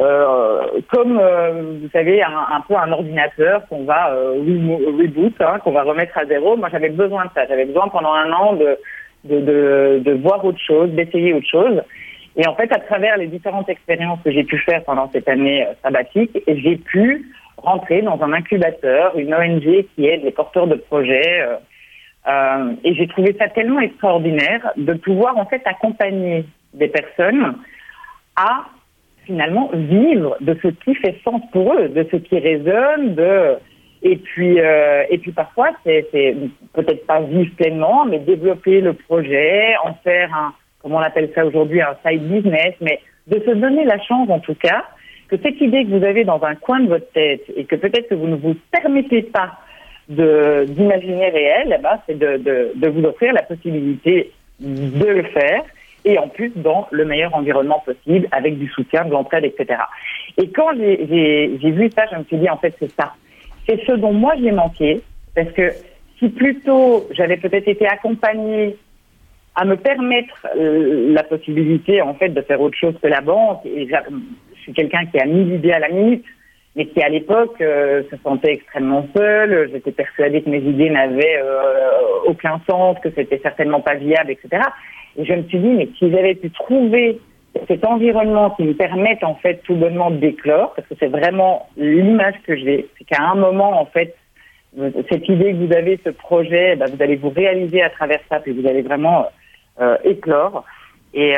euh, comme euh, vous savez, un, peu un ordinateur qu'on va reboot, hein, qu'on va remettre à zéro. Moi, j'avais besoin de ça. J'avais besoin pendant un an de de, de, de voir autre chose, d'essayer autre chose. Et en fait, à travers les différentes expériences que j'ai pu faire pendant cette année sabbatique, j'ai pu rentrer dans un incubateur, une ONG qui aide les porteurs de projets. Euh, euh, et j'ai trouvé ça tellement extraordinaire de pouvoir en fait accompagner des personnes à finalement vivre de ce qui fait sens pour eux, de ce qui résonne, de et puis, euh, et puis parfois, c'est peut-être pas vivre pleinement, mais développer le projet, en faire un, comment on appelle ça aujourd'hui, un side business, mais de se donner la chance, en tout cas, que cette idée que vous avez dans un coin de votre tête et que peut-être que vous ne vous permettez pas d'imaginer réel, eh ben, c'est de, de, de vous offrir la possibilité de le faire et en plus dans le meilleur environnement possible avec du soutien, de l'entraide, etc. Et quand j'ai vu ça, je me suis dit en fait c'est ça. C'est ce dont moi j'ai manqué parce que si plutôt j'avais peut-être été accompagnée à me permettre euh, la possibilité en fait de faire autre chose que la banque et je suis quelqu'un qui a mis l'idée à la minute mais qui à l'époque euh, se sentait extrêmement seul. J'étais persuadée que mes idées n'avaient euh, aucun sens, que c'était certainement pas viable, etc. Et je me suis dit, mais si j'avais pu trouver cet environnement qui me permette en fait tout bonnement d'éclore, parce que c'est vraiment l'image que j'ai, c'est qu'à un moment en fait, cette idée que vous avez, ce projet, ben, vous allez vous réaliser à travers ça, puis vous allez vraiment euh, éclore. Et,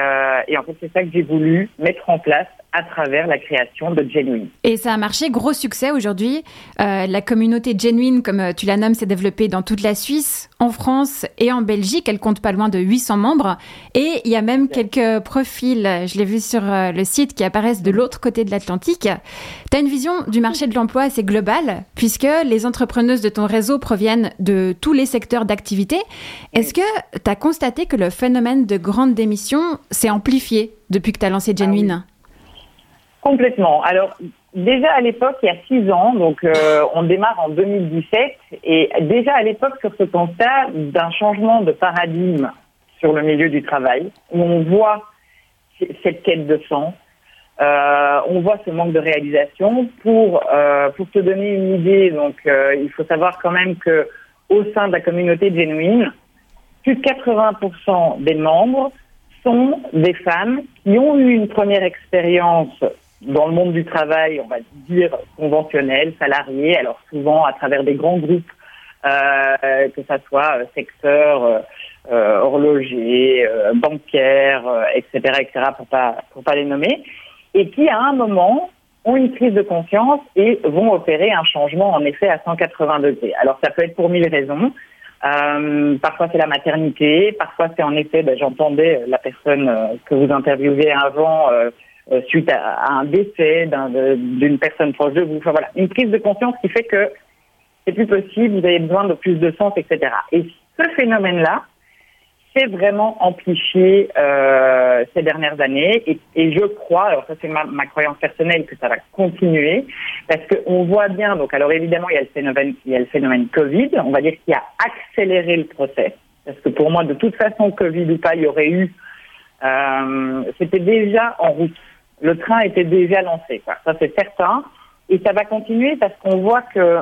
et en fait, c'est ça que j'ai voulu mettre en place à travers la création de Genuine. Et ça a marché, gros succès aujourd'hui. Euh, la communauté Genuine, comme euh, tu la nommes, s'est développée dans toute la Suisse, en France et en Belgique. Elle compte pas loin de 800 membres. Et il y a même quelques profils, je l'ai vu sur euh, le site, qui apparaissent de l'autre côté de l'Atlantique. Tu as une vision du marché de l'emploi assez globale, puisque les entrepreneuses de ton réseau proviennent de tous les secteurs d'activité. Est-ce que tu as constaté que le phénomène de grande démission s'est amplifié depuis que tu as lancé ah Genuine? Complètement. Alors, déjà à l'époque, il y a six ans, donc euh, on démarre en 2017, et déjà à l'époque, sur ce constat d'un changement de paradigme sur le milieu du travail, où on voit cette quête de sens, euh, on voit ce manque de réalisation. Pour euh, pour te donner une idée, donc euh, il faut savoir quand même que au sein de la communauté genuine, plus de 80% des membres sont des femmes qui ont eu une première expérience dans le monde du travail, on va dire conventionnel, salarié, alors souvent à travers des grands groupes, euh, que ça soit euh, secteur euh, euh, horloger, euh, bancaire, etc., etc., pour pas pour pas les nommer, et qui à un moment ont une crise de conscience et vont opérer un changement en effet à 180 degrés. Alors ça peut être pour mille raisons. Euh, parfois c'est la maternité, parfois c'est en effet, ben, j'entendais la personne que vous interviewez avant euh, suite à, un décès d'une personne proche de vous. Enfin voilà, une prise de conscience qui fait que c'est plus possible, vous avez besoin de plus de sens, etc. Et ce phénomène-là s'est vraiment amplifié euh, ces dernières années. Et, je crois, alors ça c'est ma, croyance personnelle, que ça va continuer parce qu'on voit bien, donc alors évidemment il y, a le phénomène, Covid, on va dire qu'il a accéléré le procès. Parce que pour moi de toute façon Covid ou pas, il y aurait eu, euh, c'était déjà en route le train était déjà lancé. Ça, c'est certain. Et ça va continuer parce qu'on voit que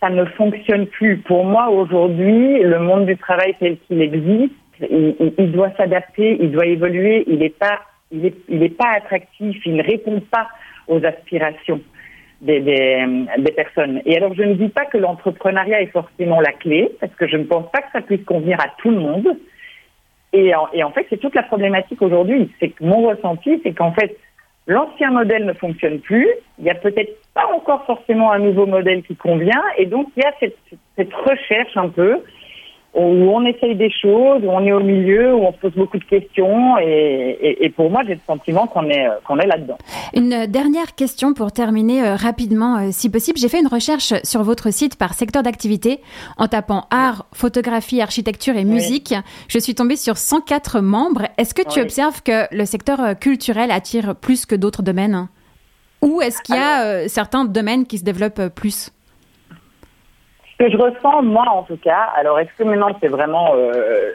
ça ne fonctionne plus. Pour moi, aujourd'hui, le monde du travail tel qu'il existe, il, doit s'adapter, il doit évoluer. Il n'est pas, il est, il pas attractif. Il ne répond pas aux aspirations des, des, personnes. Et alors, je ne dis pas que l'entrepreneuriat est forcément la clé, parce que je ne pense pas que ça puisse convenir à tout le monde. Et en, fait, c'est toute la problématique aujourd'hui. C'est que mon ressenti, c'est qu'en fait, l'ancien modèle ne fonctionne plus. Il n'y a peut-être pas encore forcément un nouveau modèle qui convient. Et donc, il y a cette recherche un peu où on essaye des choses, où on est au milieu, où on se pose beaucoup de questions. Et, pour moi, j'ai le sentiment qu'on est, qu'on est là-dedans. Une dernière question pour terminer euh, rapidement, euh, si possible. J'ai fait une recherche sur votre site par secteur d'activité en tapant art, photographie, architecture et musique. Je suis tombée sur 104 membres. Est-ce que tu observes que le secteur euh, culturel attire plus que d'autres domaines? Ou est-ce qu'il y a certains domaines qui se développent plus? Ce que je ressens, moi en tout cas, alors est-ce que maintenant c'est vraiment euh,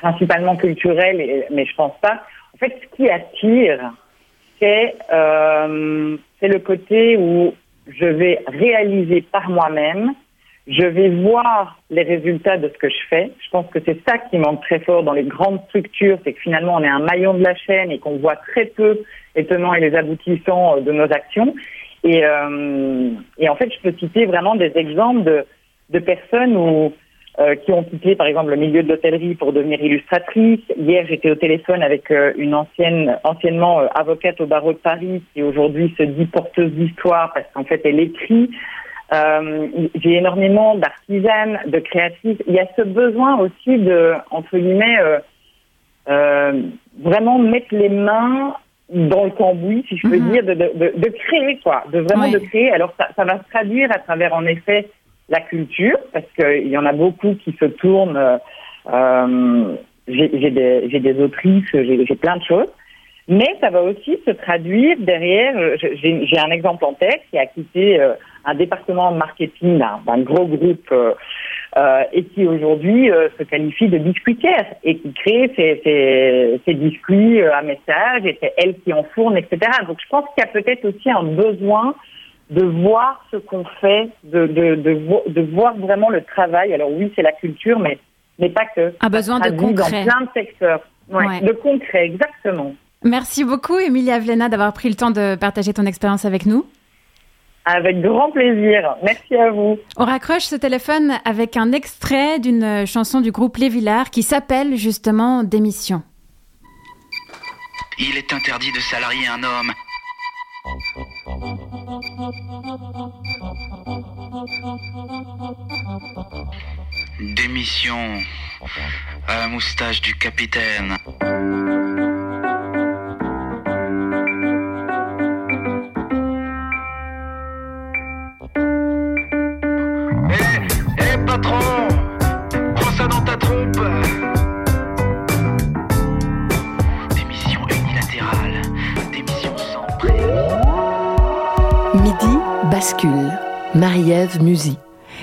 principalement culturel, mais je pense pas. En fait, ce qui attire, c'est euh, c'est le côté où je vais réaliser par moi-même, je vais voir les résultats de ce que je fais. Je pense que c'est ça qui manque très fort dans les grandes structures, c'est que finalement on est un maillon de la chaîne et qu'on voit très peu les tenants et les aboutissants de nos actions. Euh, et en fait, je peux citer vraiment des exemples de de personnes où, euh, qui ont quitté, par exemple, le milieu de l'hôtellerie pour devenir illustratrice. Hier, j'étais au téléphone avec euh, une ancienne, anciennement euh, avocate au barreau de Paris qui aujourd'hui se dit porteuse d'histoire parce qu'en fait, elle écrit. J'ai énormément d'artisanes, de créatifs. Il y a ce besoin aussi de, entre guillemets, vraiment mettre les mains dans le cambouis, si je peux Mhm. dire, de, de, de, créer quoi, de vraiment de créer. Alors ça, ça va se traduire à travers en effet la culture, parce qu'il y en a beaucoup qui se tournent. euh, euh, j'ai des, des autrices, j'ai plein de choses. Mais ça va aussi se traduire derrière. J'ai un exemple en tête qui a quitté euh, un département marketing d'un gros groupe et qui aujourd'hui se qualifie de biscuitière et qui crée ses, ses, biscuits à message et c'est elle qui en fourne, etc. Donc je pense qu'il y a peut-être aussi un besoin de voir ce qu'on fait, de, de, de, vo- de voir vraiment le travail. Alors oui, c'est la culture, mais, mais pas que. Un besoin de concret. Dans plein de secteurs. Ouais, Ouais. De concret, exactement. Merci beaucoup, Emilia Vlena, d'avoir pris le temps de partager ton expérience avec nous. Avec grand plaisir. Merci à vous. On raccroche ce téléphone avec un extrait d'une chanson du groupe Les Villards qui s'appelle justement Démission. Il est interdit de salarier un homme. Démission à la moustache du capitaine.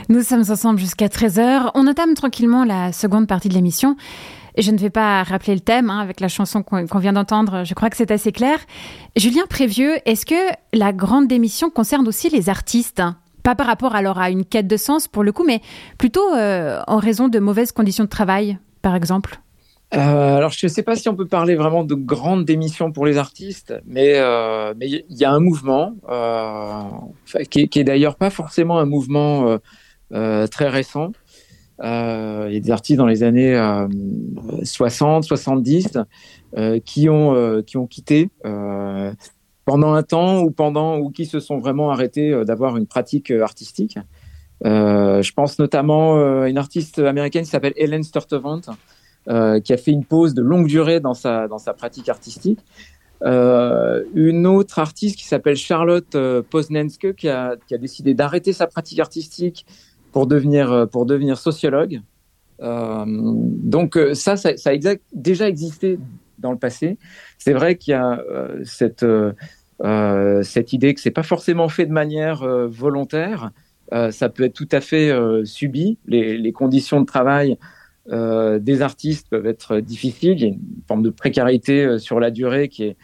Nous sommes ensemble jusqu'à 13h. On entame tranquillement la seconde partie de l'émission. Je ne vais pas rappeler le thème hein, avec la chanson qu'on vient d'entendre. Je crois que c'est assez clair. Julien Prévieux, est-ce que la grande démission concerne aussi les artistes Pas par rapport alors à une quête de sens pour le coup, mais plutôt euh, en raison de mauvaises conditions de travail, par exemple? Euh, alors, je ne sais pas si on peut parler vraiment de grande démission pour les artistes, mais euh, mais il y a un mouvement euh, qui est, d'ailleurs pas forcément un mouvement très récent. Il y a des artistes dans les années euh, 60, 70 euh, qui ont qui ont quitté pendant un temps ou pendant ou qui se sont vraiment arrêtés d'avoir une pratique artistique. Je pense notamment à une artiste américaine qui s'appelle Helen Sturtevant, euh, qui a fait une pause de longue durée dans sa, dans sa pratique artistique. Euh, une autre artiste qui s'appelle Charlotte euh, Posnenske, qui a, décidé d'arrêter sa pratique artistique pour devenir, pour devenir sociologue. Donc ça, ça, a déjà existé dans le passé. C'est vrai qu'il y a cette, cette idée que c'est pas forcément fait de manière volontaire. Ça peut être tout à fait subi. Les conditions de travail euh, des artistes peuvent être difficiles. Il y a une forme de précarité euh, sur la durée qui est,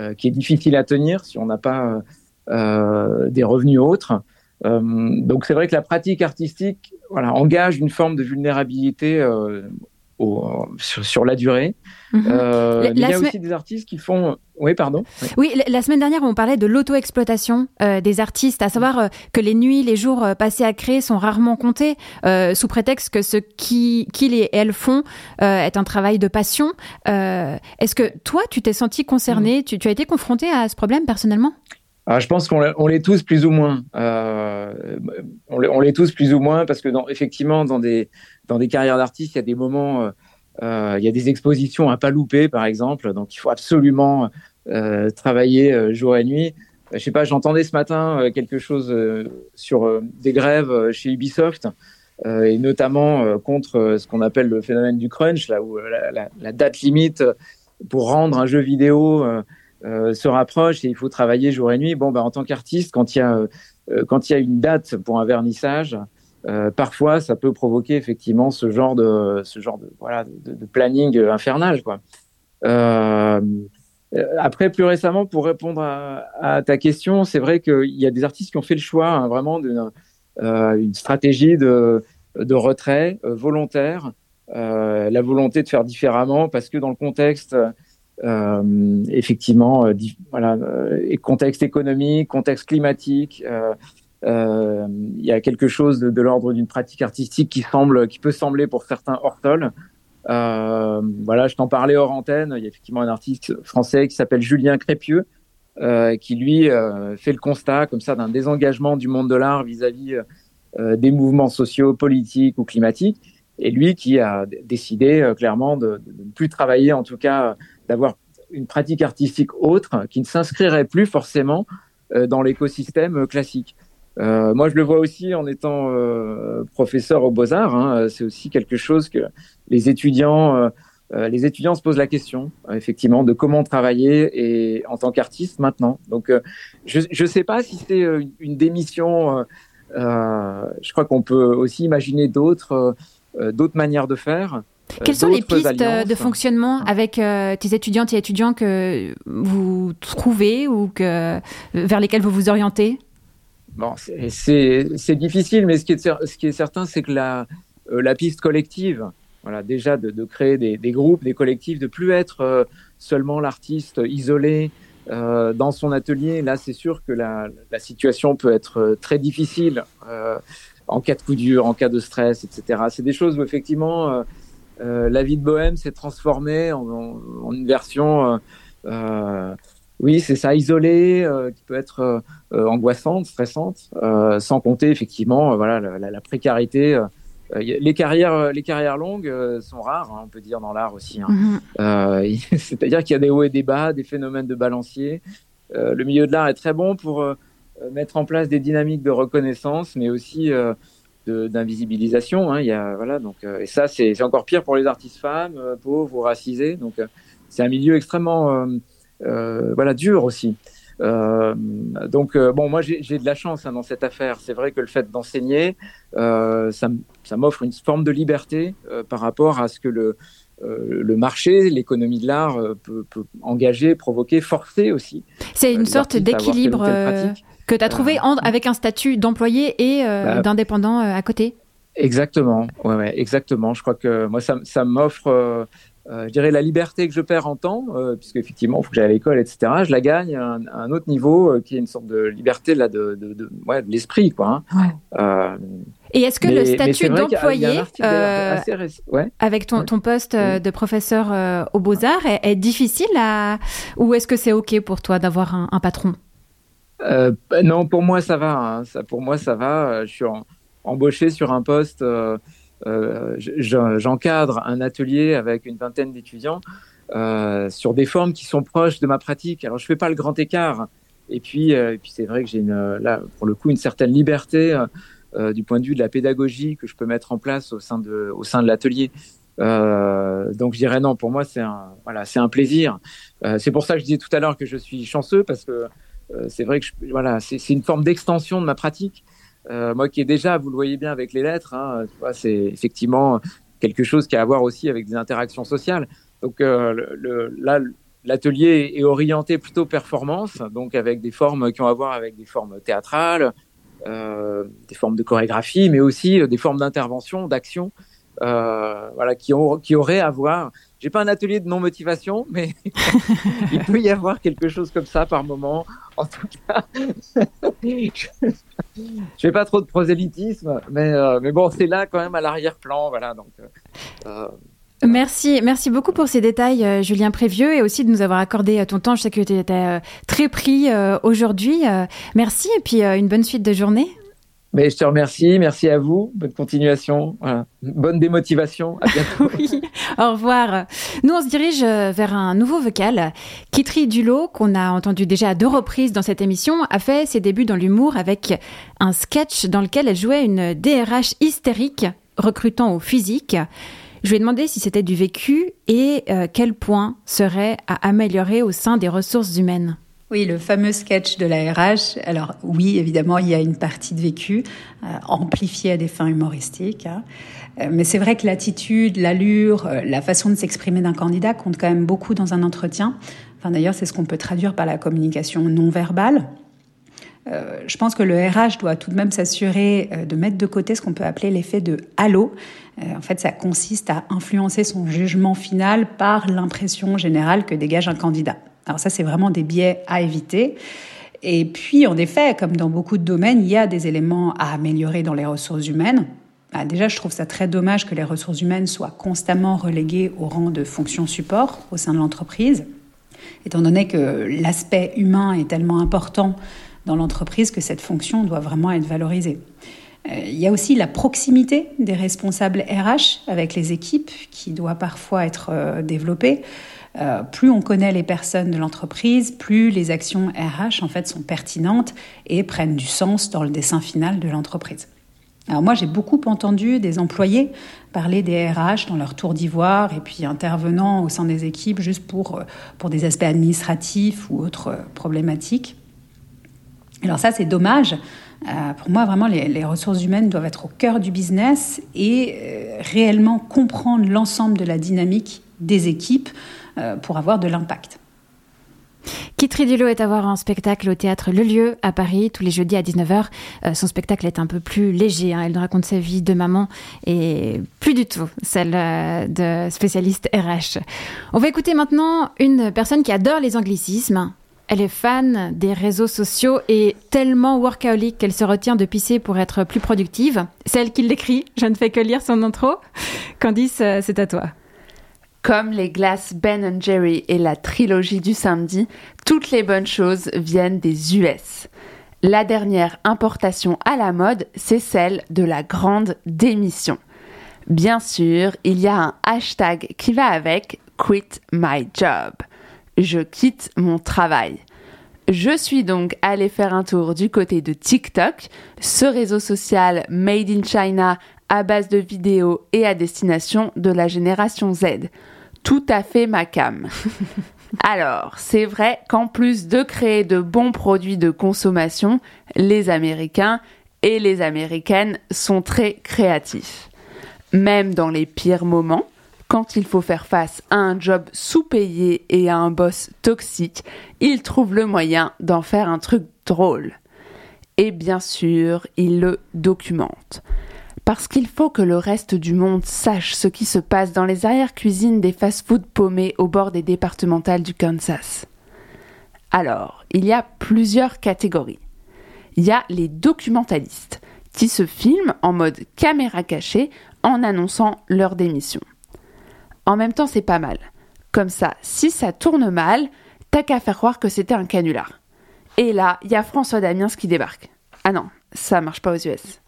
euh, qui est difficile à tenir si on n'a pas des revenus autres. Donc c'est vrai que la pratique artistique voilà, engage une forme de vulnérabilité au, sur, sur la durée. Mhm. Euh, La- mais il y a aussi des artistes qui font... Oui, pardon. Oui. Oui, la- la semaine dernière, on parlait de l'auto-exploitation euh, des artistes, à savoir euh, que les nuits, les jours passés à créer sont rarement comptés, sous prétexte que ce qui- qu'ils et elles font est un travail de passion. Est-ce que toi, tu t'es senti concerné, tu, tu as été confronté à ce problème personnellement? Ah, je pense qu'on l'est- tous plus ou moins. Euh, on l'est- tous plus ou moins parce que dans, effectivement, dans des, dans des carrières d'artistes, il y a des moments, euh, euh, il y a des expositions à pas louper, par exemple. Donc, il faut absolument travailler jour et nuit. Je sais pas, j'entendais ce matin quelque chose sur des grèves chez Ubisoft. et notamment contre ce qu'on appelle le phénomène du crunch, là où la, date limite pour rendre un jeu vidéo euh, se rapproche et il faut travailler jour et nuit. Bon, bah, en tant qu'artiste, quand il y a euh, quand il y a une date pour un vernissage, euh, parfois ça peut provoquer effectivement ce genre de ce genre de voilà de, planning infernal quoi. Après, plus récemment, pour répondre à, ta question, c'est vrai qu'il y a des artistes qui ont fait le choix hein, vraiment d'une une stratégie de, de retrait volontaire, la volonté de faire différemment parce que dans le contexte euh, effectivement, euh, voilà, euh, contexte économique, contexte climatique. Il y a quelque chose de, de l'ordre d'une pratique artistique qui semble, qui peut sembler pour certains hors sol. Voilà, je t'en parlais hors antenne. Il y a effectivement un artiste français qui s'appelle Julien Crépieux, qui lui fait le constat comme ça d'un désengagement du monde de l'art vis-à-vis des mouvements sociaux, politiques ou climatiques. Et lui qui a décidé euh, clairement de, ne plus travailler, en tout cas d'avoir une pratique artistique autre qui ne s'inscrirait plus forcément dans l'écosystème classique. Euh, moi, je le vois aussi en étant euh, professeur aux Beaux-Arts. Hein, c'est aussi quelque chose que les étudiants, euh, euh les étudiants se posent la question, effectivement, de comment travailler et en tant qu'artiste maintenant. Donc, euh, je ne sais pas si c'est une, démission. je crois qu'on peut aussi imaginer d'autres d'autres manières de faire. Quelles sont les pistes de fonctionnement avec tes étudiantes et étudiants que vous trouvez ou que, vers lesquels vous vous orientez? Bon, c'est difficile, mais ce qui est, ce qui est certain, c'est que la, euh, la piste collective, voilà, déjà de, de créer des, des, groupes, des collectifs, de plus être euh, seulement l'artiste isolé euh, dans son atelier. Là, c'est sûr que la, la, situation peut être euh, très difficile en cas de coup dur, en cas de stress, etc. C'est des choses où effectivement la vie de bohème s'est transformée en, en, en, une version oui, c'est ça, isolé, euh, qui peut être euh, euh, angoissante, stressante, sans compter effectivement, voilà, la, la précarité. les carrières, les carrières longues sont rares, hein, on peut dire dans l'art aussi. Hein. Mm-hmm. C'est-à-dire qu'il y a des hauts et des bas, des phénomènes de balancier. le milieu de l'art est très bon pour mettre en place des dynamiques de reconnaissance, mais aussi d'invisibilisation. Hein. Il y a, voilà, donc, et ça, c'est encore pire pour les artistes femmes, pauvres ou racisés. Donc, c'est un milieu extrêmement euh, voilà, dur aussi. Euh, donc euh, bon, moi j'ai de la chance hein, dans cette affaire. C'est vrai que le fait d'enseigner, euh, ça, m'offre une forme de liberté euh, par rapport à ce que le, le marché, l'économie de l'art peut, peut, engager, provoquer, forcer aussi. C'est une sorte d'équilibre que tu as trouvé avec un statut d'employé et bah, d'indépendant à côté. Exactement, ouais, ouais, exactement. Je crois que moi ça, ça m'offre euh, je dirais la liberté que je perds en temps, euh, puisque effectivement, il faut que j'aille à l'école, etc. Je la gagne à un, à un autre niveau, euh, qui est une sorte de liberté là de, de, de, ouais, de l'esprit, quoi. Hein. Ouais. Euh, et est-ce que mais, le statut d'employé, euh, ouais. avec ton, ton poste de professeur euh, aux Beaux Arts, est, est, difficile à, ou est-ce que c'est ok pour toi d'avoir un, un, patron? Euh, Non, pour moi ça va. Hein. Ça, pour moi ça va. Je suis embauché sur un poste. Euh, euh, j'encadre un atelier avec une vingtaine d'étudiants euh, sur des formes qui sont proches de ma pratique. Alors je fais pas le grand écart. Et puis, euh, puis c'est vrai que j'ai là pour le coup une certaine liberté euh, du point de vue de la pédagogie que je peux mettre en place au sein de au sein de l'atelier. Euh, donc je dirais non, pour moi c'est un voilà c'est un plaisir. Euh, c'est pour ça que je disais tout à l'heure que je suis chanceux parce que c'est vrai que je, voilà c'est une forme d'extension de ma pratique. Euh, moi qui est déjà, vous le voyez bien avec les lettres, hein, c'est effectivement quelque chose qui a à voir aussi avec des interactions sociales. Donc euh, là, l'atelier est orienté plutôt performance, donc avec des formes qui ont à voir avec des formes théâtrales, euh, des formes de chorégraphie, mais aussi des formes d'intervention, d'action, euh, voilà, qui, ont, qui auraient à voir j'ai pas un atelier de non-motivation, mais il peut y avoir quelque chose comme ça par moment. En tout cas, je fais pas trop de prosélytisme, mais, euh, mais bon, c'est là quand même à l'arrière-plan. Voilà, donc. Euh, euh Merci, merci beaucoup pour ces détails, Julien Prévieux, et aussi de nous avoir accordé ton temps. Je sais que tu étais très pris aujourd'hui. merci, et puis une bonne suite de journée. Mais je te remercie, merci à vous, bonne continuation, bonne démotivation, à bientôt. oui, au revoir. Nous, on se dirige vers un nouveau vocal. Kitri Dulot, qu'on a entendu déjà à deux reprises dans cette émission, a fait ses débuts dans l'humour avec un sketch dans lequel elle jouait une DRH hystérique, recrutant au physique. Je lui ai demandé si c'était du vécu et euh, quel point serait à améliorer au sein des ressources humaines. Oui, le fameux sketch de la RH. Alors oui, évidemment, il y a une partie de vécu euh, amplifiée à des fins humoristiques. Hein. Euh, mais c'est vrai que l'attitude, l'allure, euh, la façon de s'exprimer d'un candidat compte quand même beaucoup dans un entretien. Enfin, d'ailleurs, c'est ce qu'on peut traduire par la communication non verbale. Je pense que le RH doit tout de même s'assurer de mettre de côté ce qu'on peut appeler l'effet de halo. En fait, ça consiste à influencer son jugement final par l'impression générale que dégage un candidat. Alors ça, c'est vraiment des biais à éviter. Et puis, en effet, comme dans beaucoup de domaines, il y a des éléments à améliorer dans les ressources humaines. Ah, déjà, je trouve ça très dommage que les ressources humaines soient constamment reléguées au rang de fonction support au sein de l'entreprise, étant donné que l'aspect humain est tellement important dans l'entreprise que cette fonction doit vraiment être valorisée. Euh, il y a aussi la proximité des responsables RH avec les équipes qui doit parfois être euh, développée. Euh, plus on connaît les personnes de l'entreprise, plus les actions RH en fait sont pertinentes et prennent du sens dans le dessin final de l'entreprise. Alors moi, j'ai beaucoup entendu des employés parler des RH dans leur tour d'ivoire et puis intervenant au sein des équipes juste pour, pour des aspects administratifs ou autres problématiques. Alors ça, c'est dommage. Euh, pour moi, vraiment, les, ressources humaines doivent être au cœur du business et euh, réellement comprendre l'ensemble de la dynamique des équipes euh, pour avoir de l'impact. Kit Ridullo est à voir en spectacle au théâtre Le Lieu à Paris tous les jeudis à 19h. Euh, son spectacle est un peu plus léger. Hein. Elle nous raconte sa vie de maman et plus du tout celle euh, de spécialiste RH. On va écouter maintenant une personne qui adore les anglicismes. Elle est fan des réseaux sociaux et tellement workaholic qu'elle se retient de pisser pour être plus productive. C'est elle qui l'écrit. Je ne fais que lire son intro. Candice, euh, c'est à toi. Comme les glaces Ben Jerry et la trilogie du samedi, toutes les bonnes choses viennent des US. La dernière importation à la mode, c'est celle de la grande démission. Bien sûr, il y a un hashtag qui va avec Quit my job. Je quitte mon travail. Je suis donc allée faire un tour du côté de TikTok, ce réseau social made in China à base de vidéos et à destination de la génération Z tout à fait ma cam. Alors, c'est vrai qu'en plus de créer de bons produits de consommation, les Américains et les Américaines sont très créatifs. Même dans les pires moments, quand il faut faire face à un job sous-payé et à un boss toxique, ils trouvent le moyen d'en faire un truc drôle. Et bien sûr, ils le documentent parce qu'il faut que le reste du monde sache ce qui se passe dans les arrières-cuisines des fast-food paumés au bord des départementales du Kansas. Alors, il y a plusieurs catégories. Il y a les documentalistes, qui se filment en mode caméra cachée en annonçant leur démission. En même temps, c'est pas mal. Comme ça, si ça tourne mal, t'as qu'à faire croire que c'était un canular. Et là, il y a François Damiens qui débarque. Ah non, ça marche pas aux US.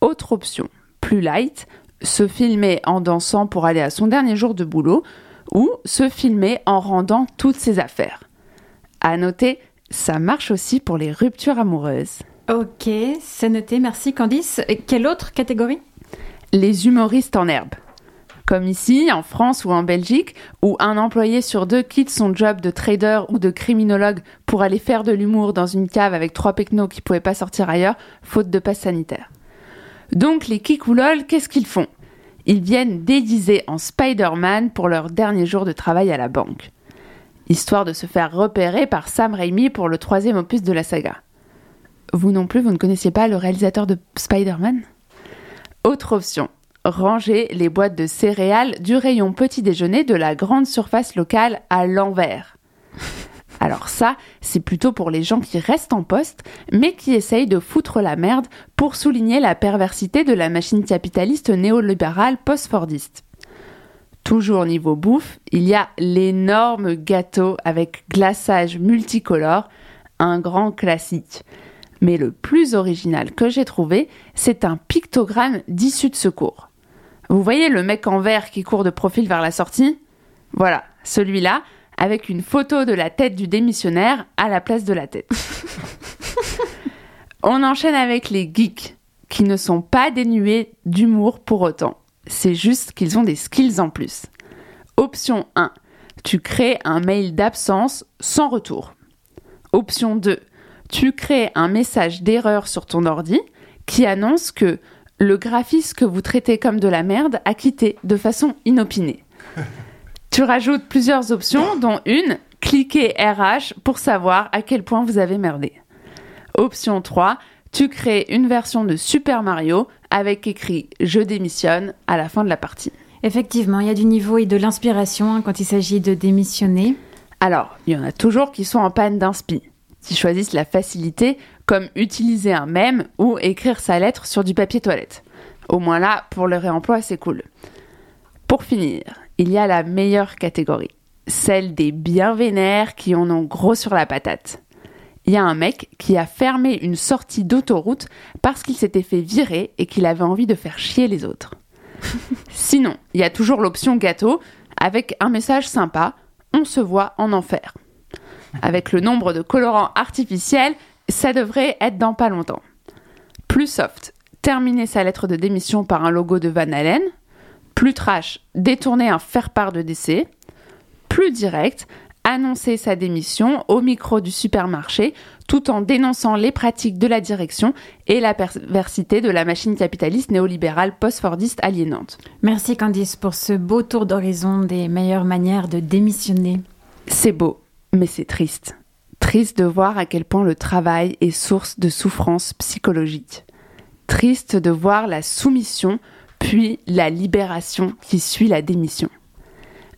Autre option, plus light, se filmer en dansant pour aller à son dernier jour de boulot ou se filmer en rendant toutes ses affaires. À noter, ça marche aussi pour les ruptures amoureuses. Ok, c'est noté, merci Candice. quelle autre catégorie? Les humoristes en herbe. Comme ici, en France ou en Belgique, où un employé sur deux quitte son job de trader ou de criminologue pour aller faire de l'humour dans une cave avec trois pecnos qui pouvaient pas sortir ailleurs, faute de passe sanitaire. Donc les Kikoulol, qu'est-ce qu'ils font? Ils viennent déguisés en Spider-Man pour leur dernier jour de travail à la banque. Histoire de se faire repérer par Sam Raimi pour le troisième opus de la saga. Vous non plus, vous ne connaissiez pas le réalisateur de Spider-Man? Autre option, ranger les boîtes de céréales du rayon petit déjeuner de la grande surface locale à l'envers. Alors ça, c'est plutôt pour les gens qui restent en poste, mais qui essayent de foutre la merde pour souligner la perversité de la machine capitaliste néolibérale post-fordiste. Toujours niveau bouffe, il y a l'énorme gâteau avec glaçage multicolore, un grand classique. Mais le plus original que j'ai trouvé, c'est un pictogramme d'issue de secours. Vous voyez le mec en vert qui court de profil vers la sortie? Voilà, celui-là, avec une photo de la tête du démissionnaire à la place de la tête. On enchaîne avec les geeks, qui ne sont pas dénués d'humour pour autant. C'est juste qu'ils ont des skills en plus. Option 1. Tu crées un mail d'absence sans retour. Option 2. Tu crées un message d'erreur sur ton ordi qui annonce que le graphiste que vous traitez comme de la merde a quitté de façon inopinée. Tu rajoutes plusieurs options, dont une, cliquez RH pour savoir à quel point vous avez merdé. Option 3, tu crées une version de Super Mario avec écrit Je démissionne à la fin de la partie. Effectivement, il y a du niveau et de l'inspiration hein, quand il s'agit de démissionner. Alors, il y en a toujours qui sont en panne d'inspi, qui choisissent la facilité comme utiliser un mème ou écrire sa lettre sur du papier toilette. Au moins là, pour le réemploi, c'est cool. Pour finir, il y a la meilleure catégorie, celle des bien vénères qui en ont gros sur la patate. Il y a un mec qui a fermé une sortie d'autoroute parce qu'il s'était fait virer et qu'il avait envie de faire chier les autres. Sinon, il y a toujours l'option gâteau avec un message sympa. on se voit en enfer. Avec le nombre de colorants artificiels, ça devrait être dans pas longtemps. Plus soft, terminer sa lettre de démission par un logo de Van Allen. Plus trash, détourner un faire-part de décès. Plus direct, annoncer sa démission au micro du supermarché tout en dénonçant les pratiques de la direction et la perversité de la machine capitaliste néolibérale post-fordiste aliénante. Merci Candice pour ce beau tour d'horizon des meilleures manières de démissionner. C'est beau, mais c'est triste. Triste de voir à quel point le travail est source de souffrance psychologique. Triste de voir la soumission puis la libération qui suit la démission.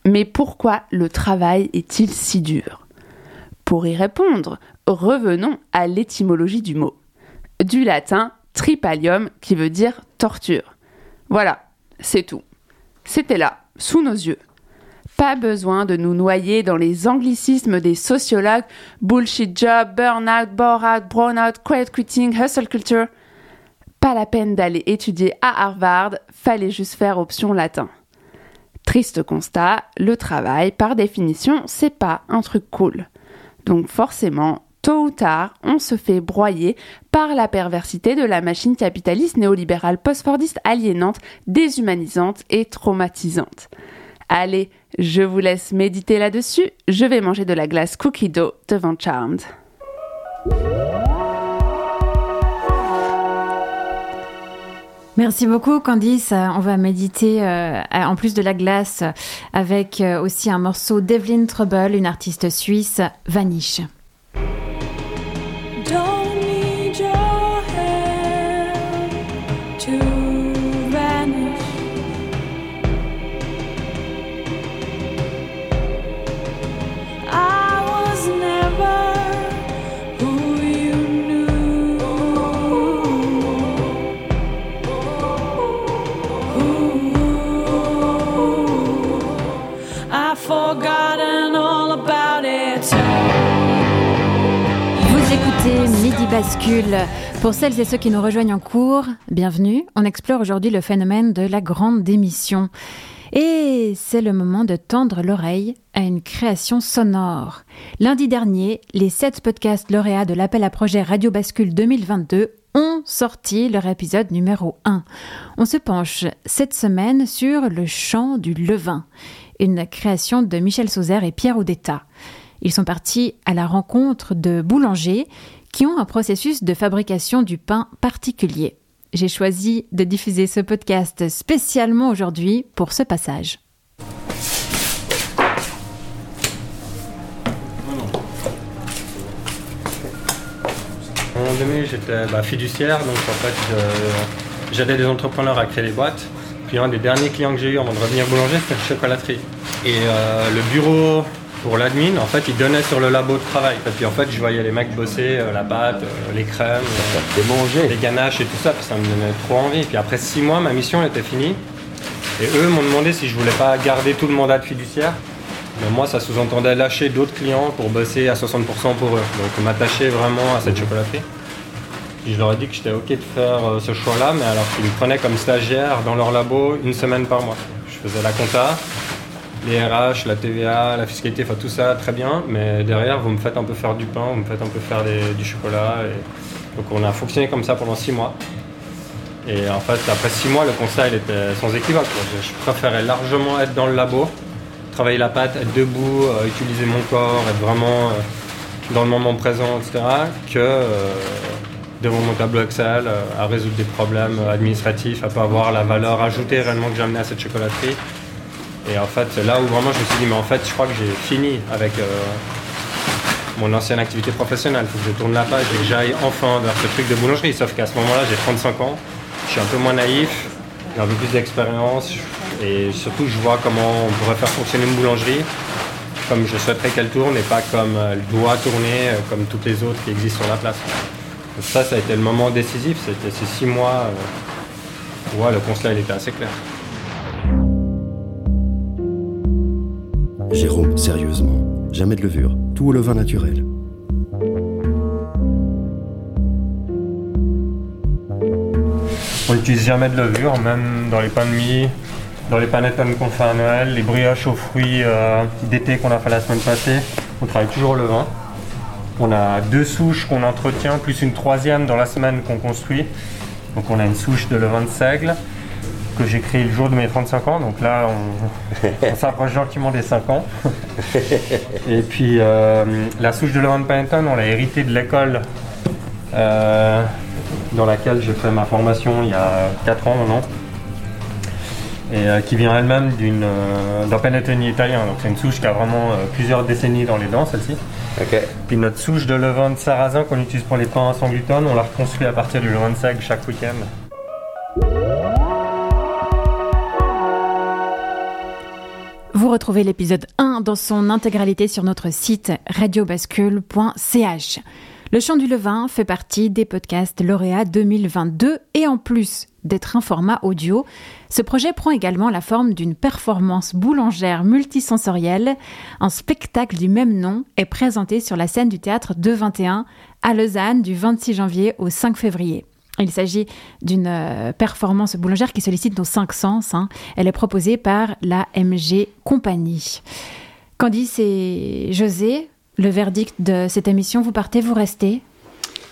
Mais pourquoi le travail est-il si dur? Pour y répondre, revenons à l'étymologie du mot. Du latin tripalium qui veut dire torture. Voilà, c'est tout. C'était là, sous nos yeux. Pas besoin de nous noyer dans les anglicismes des sociologues bullshit job, burnout, bore-out, brown-out, quiet quitting, hustle culture. Pas la peine d'aller étudier à Harvard, fallait juste faire option latin. Triste constat, le travail, par définition, c'est pas un truc cool. Donc forcément, tôt ou tard, on se fait broyer par la perversité de la machine capitaliste néolibérale post-fordiste aliénante, déshumanisante et traumatisante. Allez, je vous laisse méditer là-dessus, je vais manger de la glace cookie dough devant Charmed. Merci beaucoup Candice. On va méditer euh, en plus de la glace avec euh, aussi un morceau d'Evelyn Trouble, une artiste suisse, Vanish. Midi Bascule. Pour celles et ceux qui nous rejoignent en cours, bienvenue. On explore aujourd'hui le phénomène de la grande démission. Et c'est le moment de tendre l'oreille à une création sonore. Lundi dernier, les sept podcasts lauréats de l'appel à projet Radio Bascule 2022 ont sorti leur épisode numéro 1. On se penche cette semaine sur le chant du levain, une création de Michel Sauzère et Pierre Audetta. Ils sont partis à la rencontre de boulangers qui ont un processus de fabrication du pain particulier. J'ai choisi de diffuser ce podcast spécialement aujourd'hui pour ce passage. En 2000, j'étais fiduciaire, donc en fait, j'aidais des entrepreneurs à créer des boîtes. Puis un des derniers clients que j'ai eu avant de revenir boulanger, c'était une chocolaterie. Et euh, le bureau pour l'admin, en fait, il donnait sur le labo de travail. Et puis en fait, je voyais les mecs bosser euh, la pâte, euh, les crèmes, euh, les ganaches et tout ça, puis ça me donnait trop envie. Puis après six mois, ma mission était finie. Et eux m'ont demandé si je voulais pas garder tout le mandat de fiduciaire. Mais moi, ça sous-entendait lâcher d'autres clients pour bosser à 60% pour eux. Donc m'attacher vraiment à cette chocolaterie. Je leur ai dit que j'étais OK de faire ce choix-là, mais alors qu'ils me prenaient comme stagiaire dans leur labo une semaine par mois. Je faisais la compta, les RH, la TVA, la fiscalité, enfin tout ça, très bien. Mais derrière, vous me faites un peu faire du pain, vous me faites un peu faire du chocolat. Donc on a fonctionné comme ça pendant six mois. Et en fait, après six mois, le conseil était sans équivoque. Je préférais largement être dans le labo, travailler la pâte, être debout, euh, utiliser mon corps, être vraiment euh, dans le moment présent, etc., que euh, devant mon tableau Excel, à résoudre des problèmes administratifs, à pas avoir la valeur ajoutée réellement que j'amenais à cette chocolaterie. Et en fait, c'est là où vraiment je me suis dit, mais en fait, je crois que j'ai fini avec euh, mon ancienne activité professionnelle. Il faut que je tourne la page et que j'aille enfin vers ce truc de boulangerie. Sauf qu'à ce moment-là, j'ai 35 ans, je suis un peu moins naïf, j'ai un peu plus d'expérience et surtout, je vois comment on pourrait faire fonctionner une boulangerie comme je souhaiterais qu'elle tourne et pas comme elle doit tourner, euh, comme toutes les autres qui existent sur la place. Ça, ça a été le moment décisif. C'était ces six mois où le constat il était assez clair. Jérôme, sérieusement, jamais de levure, tout au levain naturel. On n'utilise jamais de levure, même dans les pains de mie. dans les panettone qu'on fait à Noël, les brioches aux fruits euh, d'été qu'on a fait la semaine passée. On travaille toujours le vin. On a deux souches qu'on entretient, plus une troisième dans la semaine qu'on construit. Donc on a une souche de levain de seigle que j'ai créée le jour de mes 35 ans. Donc là, on, on s'approche gentiment des 5 ans. Et puis euh, la souche de levain de panettone, on l'a héritée de l'école euh, dans laquelle j'ai fait ma formation il y a 4 ans maintenant. Et euh, qui vient elle-même d'un panettone italien. Donc c'est une souche qui a vraiment plusieurs décennies dans les dents, celle-ci. Puis notre souche de levain de sarrasin qu'on utilise pour les pains sans gluten, on la reconstruit à partir du levain de seigle chaque week-end. Vous retrouvez l'épisode 1 dans son intégralité sur notre site radiobascule.ch. Le chant du levain fait partie des podcasts lauréats 2022 et en plus d'être un format audio, ce projet prend également la forme d'une performance boulangère multisensorielle. Un spectacle du même nom est présenté sur la scène du théâtre 221 à Lausanne du 26 janvier au 5 février. Il s'agit d'une euh, performance boulangère qui sollicite nos cinq sens. hein. Elle est proposée par la MG Compagnie. Candice et José, le verdict de cette émission, vous partez, vous restez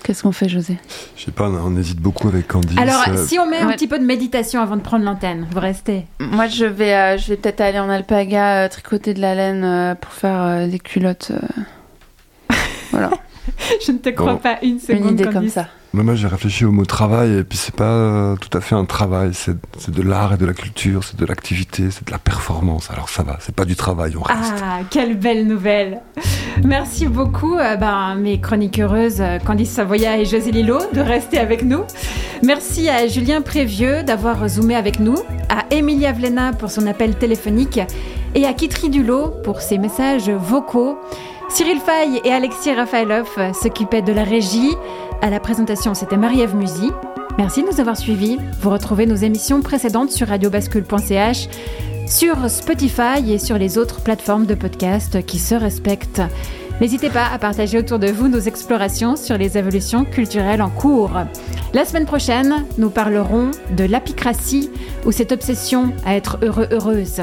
Qu'est-ce qu'on fait, José? Je sais pas, on hésite beaucoup avec Candice. Alors, euh, si on met un petit peu de méditation avant de prendre l'antenne, vous restez Moi, je vais, euh, je vais peut-être aller en alpaga euh, tricoter de la laine euh, pour faire euh, des culottes. euh. voilà, Je ne te crois Bon. pas une seconde. une idée comme ça. Moi, moi, j'ai réfléchi au mot travail, et puis c'est pas euh, tout à fait un travail, c'est c'est de l'art et de la culture, c'est de l'activité, c'est de la performance. Alors ça va, c'est pas du travail, on reste. Ah, quelle belle nouvelle Merci beaucoup, euh, ben, mes chroniques heureuses, euh, Candice Savoya et José Lillo, de rester avec nous. Merci à Julien Prévieux d'avoir zoomé avec nous, à Emilia Vlena pour son appel téléphonique et à Kitri Dulot pour ses messages vocaux. Cyril Fay et Alexis Rafaelov s'occupaient de la régie. À la présentation, c'était Marie-Ève Musy. Merci de nous avoir suivis. Vous retrouvez nos émissions précédentes sur radiobascule.ch, sur Spotify et sur les autres plateformes de podcast qui se respectent. N'hésitez pas à partager autour de vous nos explorations sur les évolutions culturelles en cours. La semaine prochaine, nous parlerons de l'apicratie ou cette obsession à être heureux-heureuse.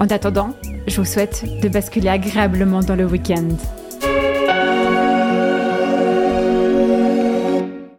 En attendant, je vous souhaite de basculer agréablement dans le week-end.